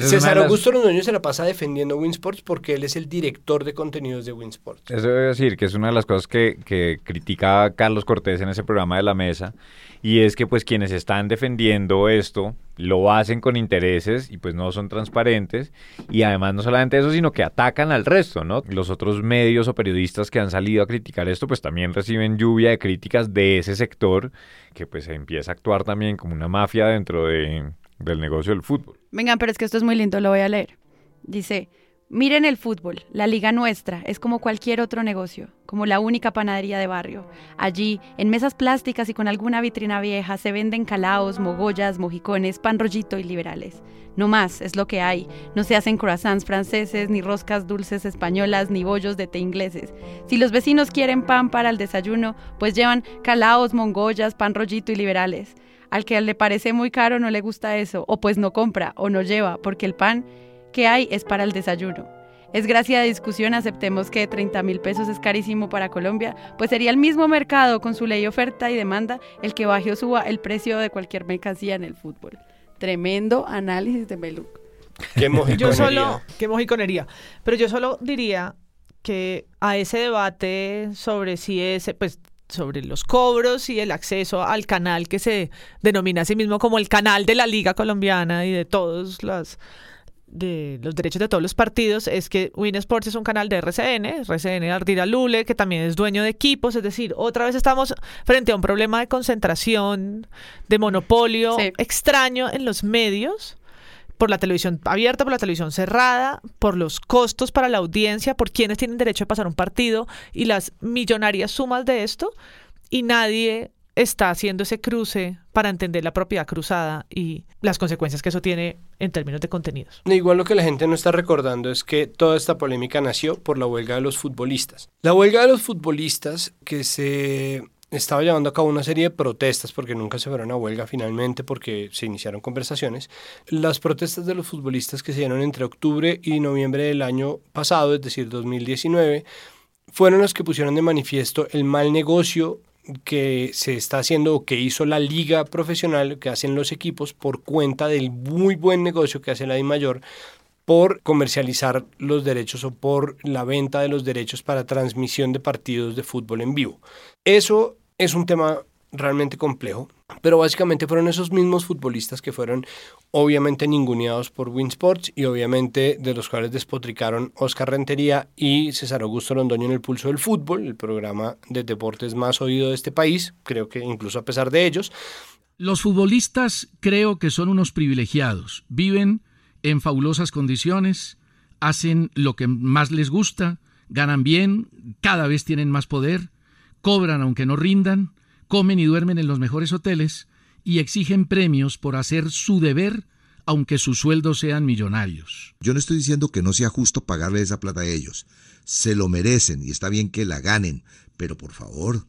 César las- Augusto Londoño se la pasa defendiendo Winsports porque él es el director de contenidos de Winsports. Eso debe decir que es una de las cosas que, que critica Carlos Cortés en ese programa de la mesa y es que pues quienes están defendiendo esto lo hacen con intereses y pues no son transparentes y además no solamente eso sino que atacan al resto, ¿no? Los otros medios o periodistas que han salido a criticar esto pues también reciben lluvia de críticas de ese sector que pues empieza a actuar también como una mafia dentro de, del negocio del fútbol. Vengan, pero es que esto es muy lindo, lo voy a leer. Dice, miren el fútbol, la liga nuestra es como cualquier otro negocio, como la única panadería de barrio. Allí, en mesas plásticas y con alguna vitrina vieja, se venden calaos, mogollas, mojicones, pan rollito y liberales. No más, es lo que hay. No se hacen croissants franceses, ni roscas dulces españolas, ni bollos de té ingleses. Si los vecinos quieren pan para el desayuno, pues llevan calaos, mongollas, pan rollito y liberales. Al que le parece muy caro no le gusta eso, o pues no compra o no lleva, porque el pan que hay es para el desayuno. Es gracia de discusión, aceptemos que 30 mil pesos es carísimo para Colombia, pues sería el mismo mercado con su ley oferta y demanda el que baje o suba el precio de cualquier mercancía en el fútbol. Tremendo análisis de Meluc. Qué Yo mojiconería. solo, qué mojiconería. Pero yo solo diría que a ese debate sobre si ese, pues, sobre los cobros y el acceso al canal que se denomina a sí mismo como el canal de la Liga Colombiana y de todos los de los derechos de todos los partidos es que Win Sports es un canal de RCN, RCN Ardira Lule, que también es dueño de equipos, es decir, otra vez estamos frente a un problema de concentración, de monopolio extraño en los medios por la televisión abierta, por la televisión cerrada, por los costos para la audiencia, por quienes tienen derecho a pasar un partido y las millonarias sumas de esto, y nadie está haciendo ese cruce para entender la propiedad cruzada y las consecuencias que eso tiene en términos de contenidos. Igual lo que la gente no está recordando es que toda esta polémica nació por la huelga de los futbolistas. La huelga de los futbolistas que se estaba llevando a cabo una serie de protestas porque nunca se fueron a huelga finalmente porque se iniciaron conversaciones. Las protestas de los futbolistas que se dieron entre octubre y noviembre del año pasado, es decir, 2019, fueron las que pusieron de manifiesto el mal negocio que se está haciendo o que hizo la liga profesional, que hacen los equipos por cuenta del muy buen negocio que hace la DIMAYOR por comercializar los derechos o por la venta de los derechos para transmisión de partidos de fútbol en vivo. Eso es un tema realmente complejo, pero básicamente fueron esos mismos futbolistas que fueron obviamente ninguneados por Winsports y obviamente de los cuales despotricaron Oscar Rentería y César Augusto Londoño en el pulso del fútbol, el programa de deportes más oído de este país, creo que incluso a pesar de ellos. Los futbolistas creo que son unos privilegiados, viven en fabulosas condiciones, hacen lo que más les gusta, ganan bien, cada vez tienen más poder, cobran aunque no rindan, comen y duermen en los mejores hoteles y exigen premios por hacer su deber aunque sus sueldos sean millonarios. Yo no estoy diciendo que no sea justo pagarle esa plata a ellos. Se lo merecen y está bien que la ganen, pero por favor,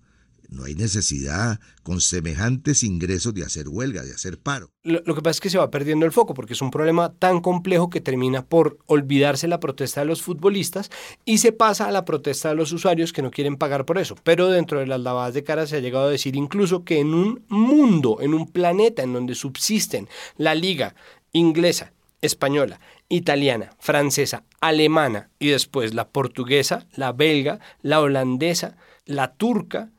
no hay necesidad con semejantes ingresos de hacer huelga, de hacer paro. Lo, que pasa es que se va perdiendo el foco porque es un problema tan complejo que termina por olvidarse la protesta de los futbolistas y se pasa a la protesta de los usuarios que no quieren pagar por eso. Pero dentro de las lavadas de cara se ha llegado a decir incluso que en un mundo, en un planeta en donde subsisten la liga inglesa, española, italiana, francesa, alemana y después la portuguesa, la belga, la holandesa, la turca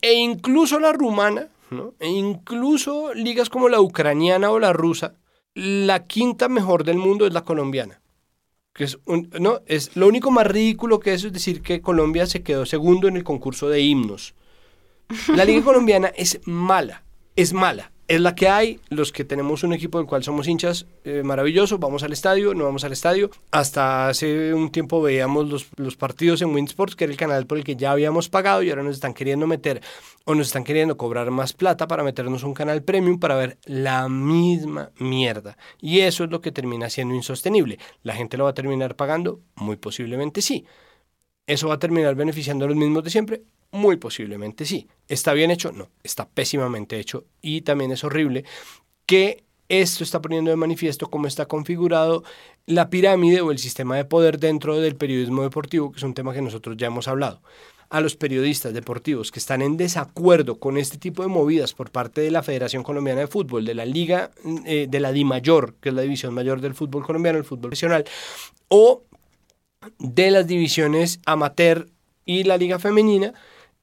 e incluso la rumana, ¿no? e incluso ligas como la ucraniana o la rusa, la quinta mejor del mundo es la colombiana. Que es, un, no, es lo único más ridículo que eso es decir que Colombia se quedó segundo en el concurso de himnos. La liga colombiana es mala, es mala. Es la que hay, los que tenemos un equipo del cual somos hinchas, eh, maravilloso, vamos al estadio, no vamos al estadio. Hasta hace un tiempo veíamos los, los partidos en Winsports, que era el canal por el que ya habíamos pagado y ahora nos están queriendo meter o nos están queriendo cobrar más plata para meternos un canal premium para ver la misma mierda. Y eso es lo que termina siendo insostenible. ¿La gente lo va a terminar pagando? Muy posiblemente sí. ¿Eso va a terminar beneficiando a los mismos de siempre? Muy posiblemente sí. ¿Está bien hecho? No, está pésimamente hecho y también es horrible que esto está poniendo de manifiesto cómo está configurado la pirámide o el sistema de poder dentro del periodismo deportivo, que es un tema que nosotros ya hemos hablado. A los periodistas deportivos que están en desacuerdo con este tipo de movidas por parte de la Federación Colombiana de Fútbol, de la Liga, eh, de la DIMAYOR, que es la división mayor del fútbol colombiano, el fútbol profesional, o de las divisiones amateur y la liga femenina,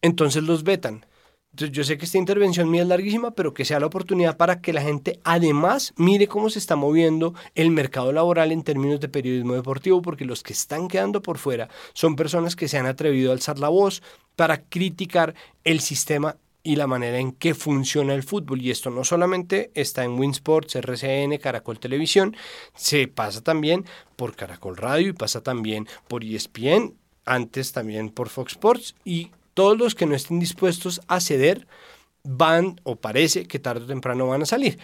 entonces los vetan. Entonces yo sé que esta intervención mía es larguísima, pero que sea la oportunidad para que la gente además mire cómo se está moviendo el mercado laboral en términos de periodismo deportivo, porque los que están quedando por fuera son personas que se han atrevido a alzar la voz para criticar el sistema y la manera en que funciona el fútbol. Y esto no solamente está en Winsports, RCN, Caracol Televisión, se pasa también por Caracol Radio y pasa también por ESPN, antes también por Fox Sports y todos los que no estén dispuestos a ceder van o parece que tarde o temprano van a salir.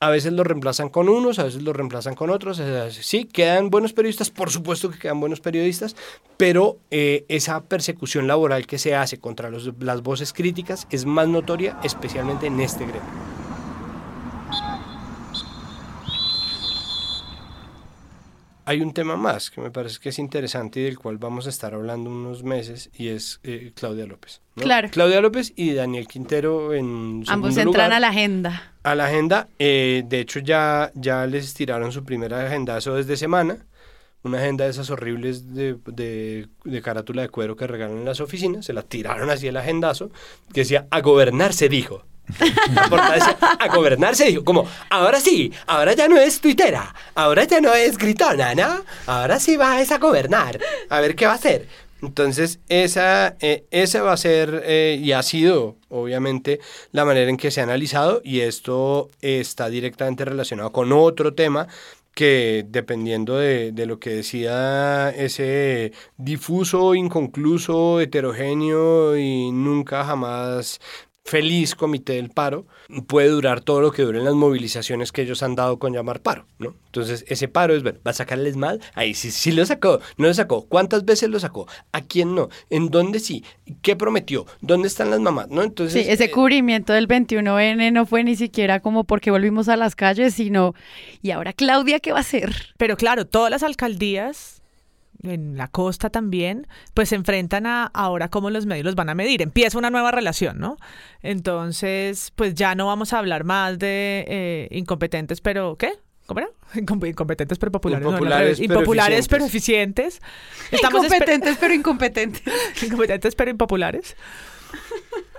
A veces lo reemplazan con unos, a veces lo reemplazan con otros. Sí, quedan buenos periodistas, por supuesto que quedan buenos periodistas, pero eh, esa persecución laboral que se hace contra los, las voces críticas es más notoria, especialmente en este gremio. Hay un tema más que me parece que es interesante y del cual vamos a estar hablando unos meses y es eh, Claudia López. ¿no? Claro. Claudia López y Daniel Quintero en Ambos segundo entran lugar. a la agenda. A la agenda, eh, de hecho ya, ya les tiraron su primera agendazo desde semana, una agenda de esas horribles de, de, de carátula de cuero que regalan en las oficinas, se la tiraron así el agendazo, que decía, a gobernar se dijo. Decía, a gobernar se dijo, como, ahora sí, ahora ya no es tuitera, ahora ya no es gritona, ¿no? Ahora sí va a gobernar, a ver qué va a hacer. Entonces, esa, eh, esa va a ser eh, y ha sido, obviamente, la manera en que se ha analizado y esto está directamente relacionado con otro tema que dependiendo de, de lo que decida ese difuso, inconcluso, heterogéneo y nunca jamás feliz comité del paro puede durar todo lo que duren las movilizaciones que ellos han dado con llamar paro, ¿no? Entonces, ese paro es ver, ¿va a sacarles mal? Ahí sí, sí lo sacó, no lo sacó, ¿cuántas veces lo sacó? ¿A quién no? ¿En dónde sí? ¿Qué prometió? ¿Dónde están las mamás? ¿No? Entonces, Sí, ese eh, cubrimiento del 21N no fue ni siquiera como porque volvimos a las calles, sino, ¿y ahora Claudia qué va a hacer? Pero claro, todas las alcaldías, en la costa también, pues se enfrentan a ahora cómo los medios los van a medir. Empieza una nueva relación, ¿no? Entonces, pues ya no vamos a hablar más de eh, incompetentes, pero ¿qué? ¿Cómo era? Incom- Incompetentes pero populares. no, no, Impopulares, revés. pero Impopulares pero eficientes. esper- Incompetentes pero incompetentes. Incompetentes pero impopulares.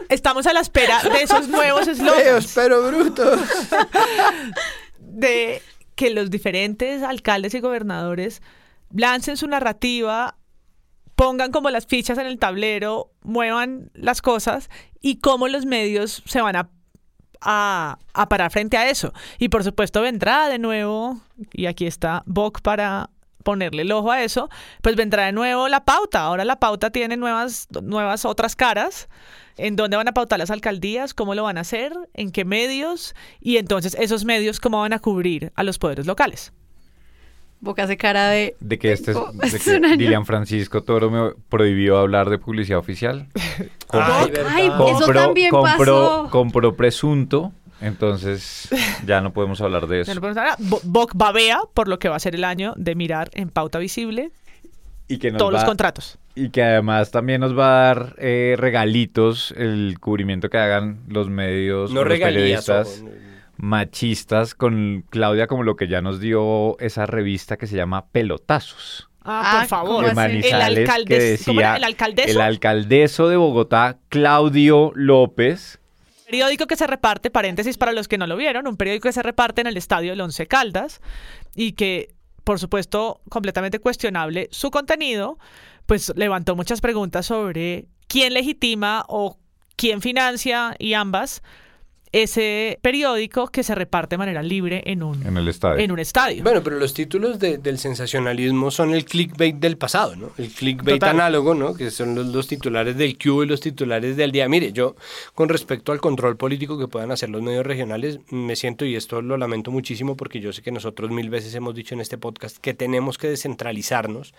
Estamos a la espera de esos nuevos eslogans. Feos pero brutos. de que los diferentes alcaldes y gobernadores lancen su narrativa, pongan como las fichas en el tablero, muevan las cosas y cómo los medios se van a, a, a parar frente a eso. Y por supuesto vendrá de nuevo, y aquí está Boc para ponerle el ojo a eso, pues vendrá de nuevo la pauta. Ahora la pauta tiene nuevas, nuevas otras caras. ¿En dónde van a pautar las alcaldías? ¿Cómo lo van a hacer? ¿En qué medios? Y entonces esos medios, ¿cómo van a cubrir a los poderes locales? Boca hace cara de... De que este es, Oh, de es que un año. Dilian Francisco Toro me prohibió hablar de publicidad oficial. Ay. Ay, eso también compró, pasó. compró presunto, entonces ya no podemos hablar de Ya eso. no podemos hablar. Bo- Boc babea por lo que va a ser el año de mirar en pauta visible Y que nos todos los contratos. Y que además también nos va a dar eh, regalitos el cubrimiento que hagan los medios, No los regalías, periodistas ojo. Machistas con Claudia como lo que ya nos dio esa revista que se llama Pelotazos. Ah, por Ah, favor. ¿cómo de así? Manizales el que alcaldes, ¿cómo era? decía ¿El alcaldeso? el alcaldeso de Bogotá, Claudio López, periódico que se reparte, paréntesis para los que no lo vieron, un periódico que se reparte en el estadio del Once Caldas y que, por supuesto, completamente cuestionable su contenido, pues levantó muchas preguntas sobre quién legitima o quién financia y ambas ese periódico que se reparte de manera libre en un, En el estadio. en un estadio. Bueno, pero los títulos de- del sensacionalismo son el clickbait del pasado, ¿no? El clickbait Total. análogo, ¿no? Que son los, los titulares del Q y los titulares del día. Mire, yo, con respecto al control político que puedan hacer los medios regionales, me siento, y esto lo lamento muchísimo porque yo sé que nosotros mil veces hemos dicho en este podcast que tenemos que descentralizarnos,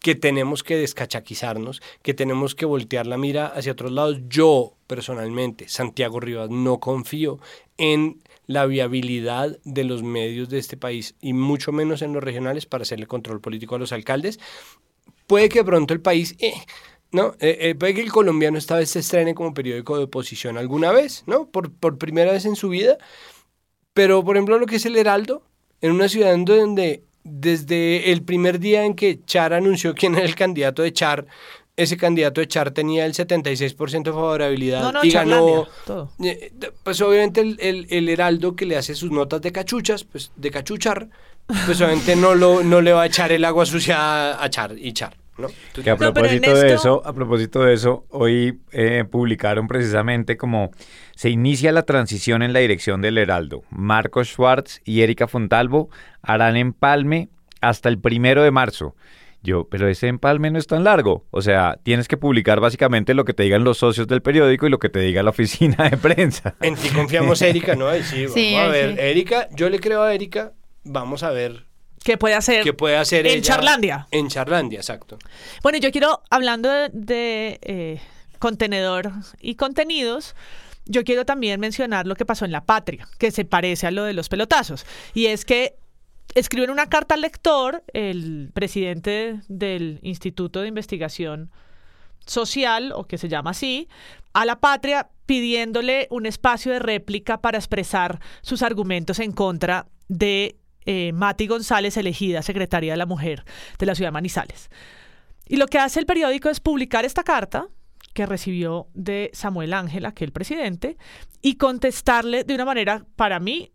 que tenemos que descachaquizarnos, que tenemos que voltear la mira hacia otros lados. Yo, personalmente, Santiago Rivas, no confío en la viabilidad de los medios de este país y mucho menos en los regionales para hacerle control político a los alcaldes. Puede que pronto el país, eh, ¿no? Eh, eh, puede que el colombiano esta vez se estrene como periódico de oposición alguna vez, ¿no? Por, por primera vez en su vida. Pero, por ejemplo, lo que es el Heraldo, en una ciudad donde desde el primer día en que Char anunció quién era el candidato de Char, ese candidato de Char tenía el 76% de favorabilidad No, no, y ganó todo. eh, pues obviamente el, el- el Heraldo que le hace sus notas de cachuchas, pues de cachuchar, pues obviamente no, lo, no le va a echar el agua sucia a, a Char y Char, ¿no? Que a propósito de eso, a propósito de eso, hoy eh, publicaron precisamente como se inicia la transición en la dirección del Heraldo. Marcos Schwartz y Erika Fontalvo harán empalme hasta el primero de marzo. Yo, pero ese empalme no es tan largo. O sea, tienes que publicar básicamente lo que te digan los socios del periódico y lo que te diga la oficina de prensa. En ti confiamos, Erika, ¿no? Sí, vamos Sí, a ver. sí. Erika, yo le creo a Erika, vamos a ver ¿Qué puede hacer? qué puede hacer en ella Charlandia. En Charlandia, exacto. Bueno, yo quiero, hablando de, de, eh, contenedor y contenidos, yo quiero también mencionar lo que pasó en La Patria, que se parece a lo de los pelotazos. Y es que escriben una carta al lector, el presidente del Instituto de Investigación Social, o que se llama así, a La Patria pidiéndole un espacio de réplica para expresar sus argumentos en contra de eh, Mati González, elegida secretaria de la Mujer de la ciudad de Manizales. Y lo que hace el periódico es publicar esta carta que recibió de Samuel Ángel, aquel presidente, y contestarle de una manera, para mí,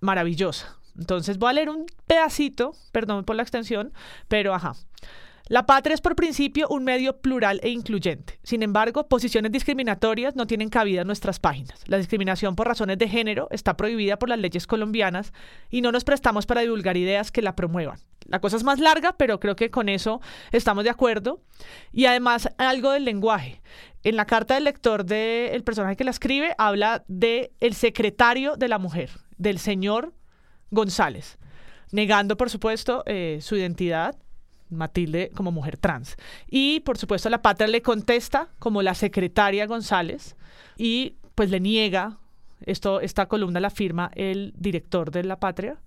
maravillosa. Entonces voy a leer un pedacito, perdón por la extensión, pero ajá. La patria es por principio un medio plural e incluyente. Sin embargo, posiciones discriminatorias no tienen cabida en nuestras páginas. La discriminación por razones de género está prohibida por las leyes colombianas y no nos prestamos para divulgar ideas que la promuevan. La cosa es más larga, pero creo que con eso estamos de acuerdo. Y además, algo del lenguaje. En la carta del lector del personaje que la escribe, habla de el secretario de la mujer, del señor González, negando, por supuesto, eh, su identidad, Matilde, como mujer trans. Y, por supuesto, la patria le contesta como la secretaria González y, pues, le niega, esto, esta columna la firma el director de la patria,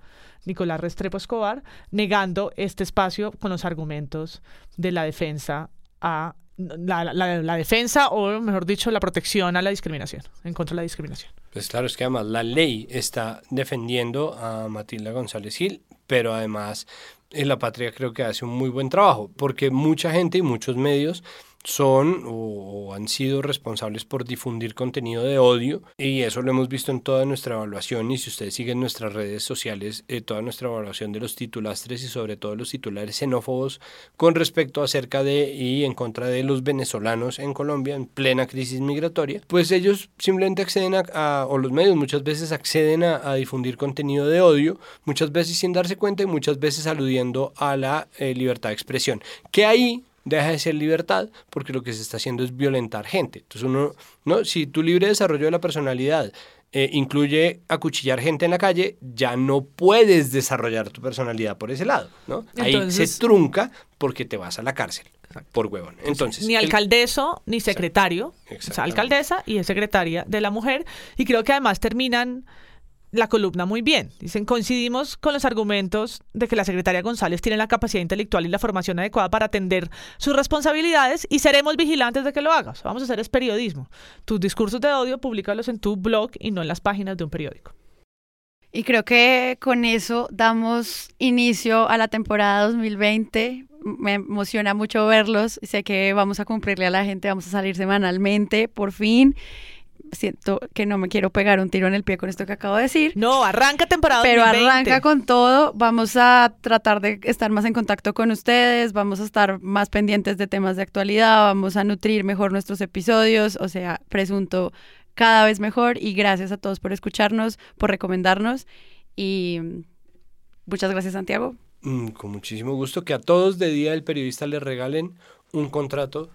Nicolás Restrepo Escobar, negando este espacio con los argumentos de la defensa a la, la- defensa o mejor dicho la protección a la discriminación en contra de la discriminación. Pues claro, es que además la ley está defendiendo a Matilda González Gil, pero además en la patria creo que hace un muy buen trabajo, porque mucha gente y muchos medios son o, han sido responsables por difundir contenido de odio y eso lo hemos visto en toda nuestra evaluación y si ustedes siguen nuestras redes sociales, eh, toda nuestra evaluación de los titulastres y sobre todo los titulares xenófobos con respecto acerca de y en contra de los venezolanos en Colombia en plena crisis migratoria, pues ellos simplemente acceden a, o los medios muchas veces acceden a, a difundir contenido de odio, muchas veces sin darse cuenta y muchas veces aludiendo a la eh, libertad de expresión, que ahí deja de ser libertad porque lo que se está haciendo es violentar gente. Entonces uno, no, si tu libre desarrollo de la personalidad eh, incluye acuchillar gente en la calle, ya no puedes desarrollar tu personalidad por ese lado, ¿no? Ahí se trunca porque te vas a la cárcel por huevón. Entonces, ni el- alcaldeso ni secretario, o sea, alcaldesa y es secretaria de la mujer. Y creo que además terminan la columna muy bien. Dicen, coincidimos con los argumentos de que la secretaria González tiene la capacidad intelectual y la formación adecuada para atender sus responsabilidades y seremos vigilantes de que lo hagas. Vamos a hacer es periodismo. Tus discursos de odio, públicalos en tu blog y no en las páginas de un periódico. Y creo que con eso damos inicio a la temporada 2020. Me emociona mucho verlos. Sé que vamos a cumplirle a la gente, vamos a salir semanalmente, por fin. Siento que no me quiero pegar un tiro en el pie con esto que acabo de decir. No, arranca temporada Pero 2020. arranca con todo. Vamos a tratar de estar más en contacto con ustedes, vamos a estar más pendientes de temas de actualidad, vamos a nutrir mejor nuestros episodios. O sea, presunto cada vez mejor y gracias a todos por escucharnos, por recomendarnos y muchas gracias Santiago. Mm, con muchísimo gusto que a todos de Día del Periodista les regalen un contrato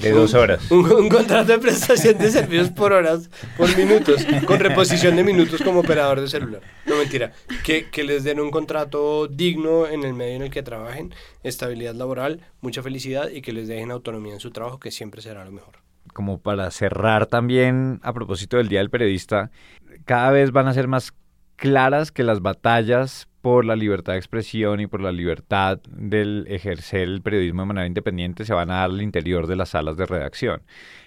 de dos horas. Un, un, contrato de prestación de servicios por horas, por minutos, con reposición de minutos como operador de celular. No mentira. Que, que les den un contrato digno en el medio en el que trabajen, estabilidad laboral, mucha felicidad y que les dejen autonomía en su trabajo, que siempre será lo mejor. Como para cerrar también a propósito del Día del Periodista, cada vez van a ser más claras que las batallas por la libertad de expresión y por la libertad del ejercer el periodismo de manera independiente se van a dar al interior de las salas de redacción.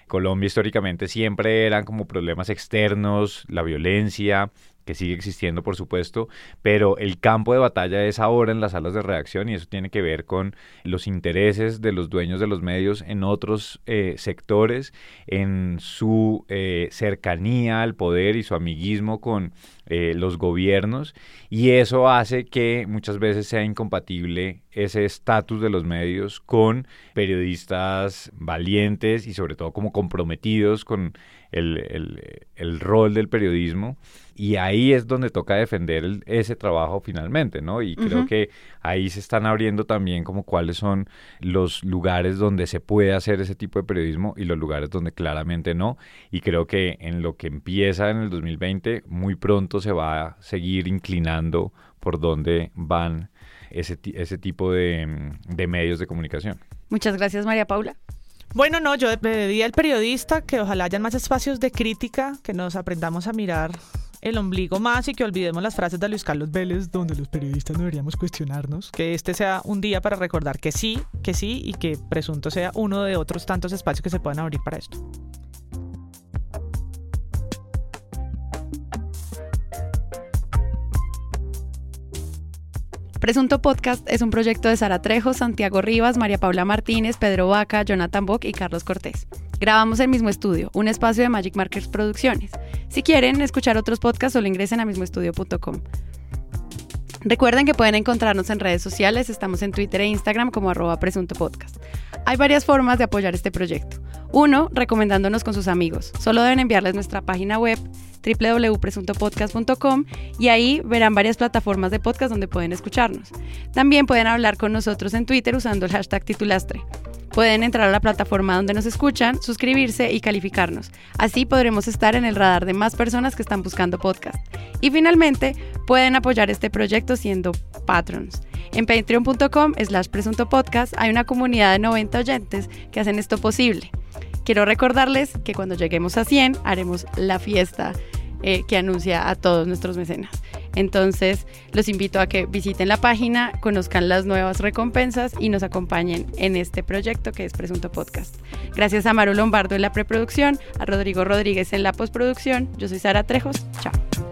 Colombia históricamente siempre eran como problemas externos, la violencia, que sigue existiendo, por supuesto, pero el campo de batalla es ahora en las salas de redacción y eso tiene que ver con los intereses de los dueños de los medios en otros eh, sectores, en su eh, cercanía al poder y su amiguismo con eh, los gobiernos y eso hace que muchas veces sea incompatible ese estatus de los medios con periodistas valientes y sobre todo como comprometidos con el, el, rol del periodismo y ahí es donde toca defender ese trabajo finalmente, ¿no? Y creo que ahí se están abriendo también como cuáles son los lugares donde se puede hacer ese tipo de periodismo y los lugares donde claramente no. Y creo que en lo que empieza en el 2020, muy pronto se va a seguir inclinando por donde van ese, ese tipo de, de medios de comunicación. Muchas gracias, María Paula. Bueno, no, yo pedí al periodista que ojalá hayan más espacios de crítica, que nos aprendamos a mirar el ombligo más y que olvidemos las frases de Luis Carlos Vélez donde los periodistas deberíamos cuestionarnos. Que este sea un día para recordar que sí, que sí y que presunto sea uno de otros tantos espacios que se puedan abrir para esto. Presunto Podcast es un proyecto de Sara Trejo, Santiago Rivas, María Paula Martínez, Pedro Vaca, Jonathan Bock y Carlos Cortés. Grabamos el mismo estudio, un espacio de Magic Markers Producciones. Si quieren escuchar otros podcasts, solo ingresen a mismoestudio.com. Recuerden que pueden encontrarnos en redes sociales, estamos en Twitter e Instagram como arroba presunto podcast. Hay varias formas de apoyar este proyecto. Uno, recomendándonos con sus amigos. Solo deben enviarles nuestra página web www.presuntopodcast.com y ahí verán varias plataformas de podcast donde pueden escucharnos. También pueden hablar con nosotros en Twitter usando el hashtag titulastre. Pueden entrar a la plataforma donde nos escuchan, suscribirse y calificarnos. Así podremos estar en el radar de más personas que están buscando podcast. Y finalmente, pueden apoyar este proyecto siendo patrons. En patreon.com slash presunto podcast hay una comunidad de 90 oyentes que hacen esto posible. Quiero recordarles que cuando lleguemos a 100 haremos la fiesta eh, que anuncia a todos nuestros mecenas. Entonces, los invito a que visiten la página, conozcan las nuevas recompensas y nos acompañen en este proyecto que es Presunto Podcast. Gracias a Maru Lombardo en la preproducción, a Rodrigo Rodríguez en la postproducción. Yo soy Sara Trejos. Chao.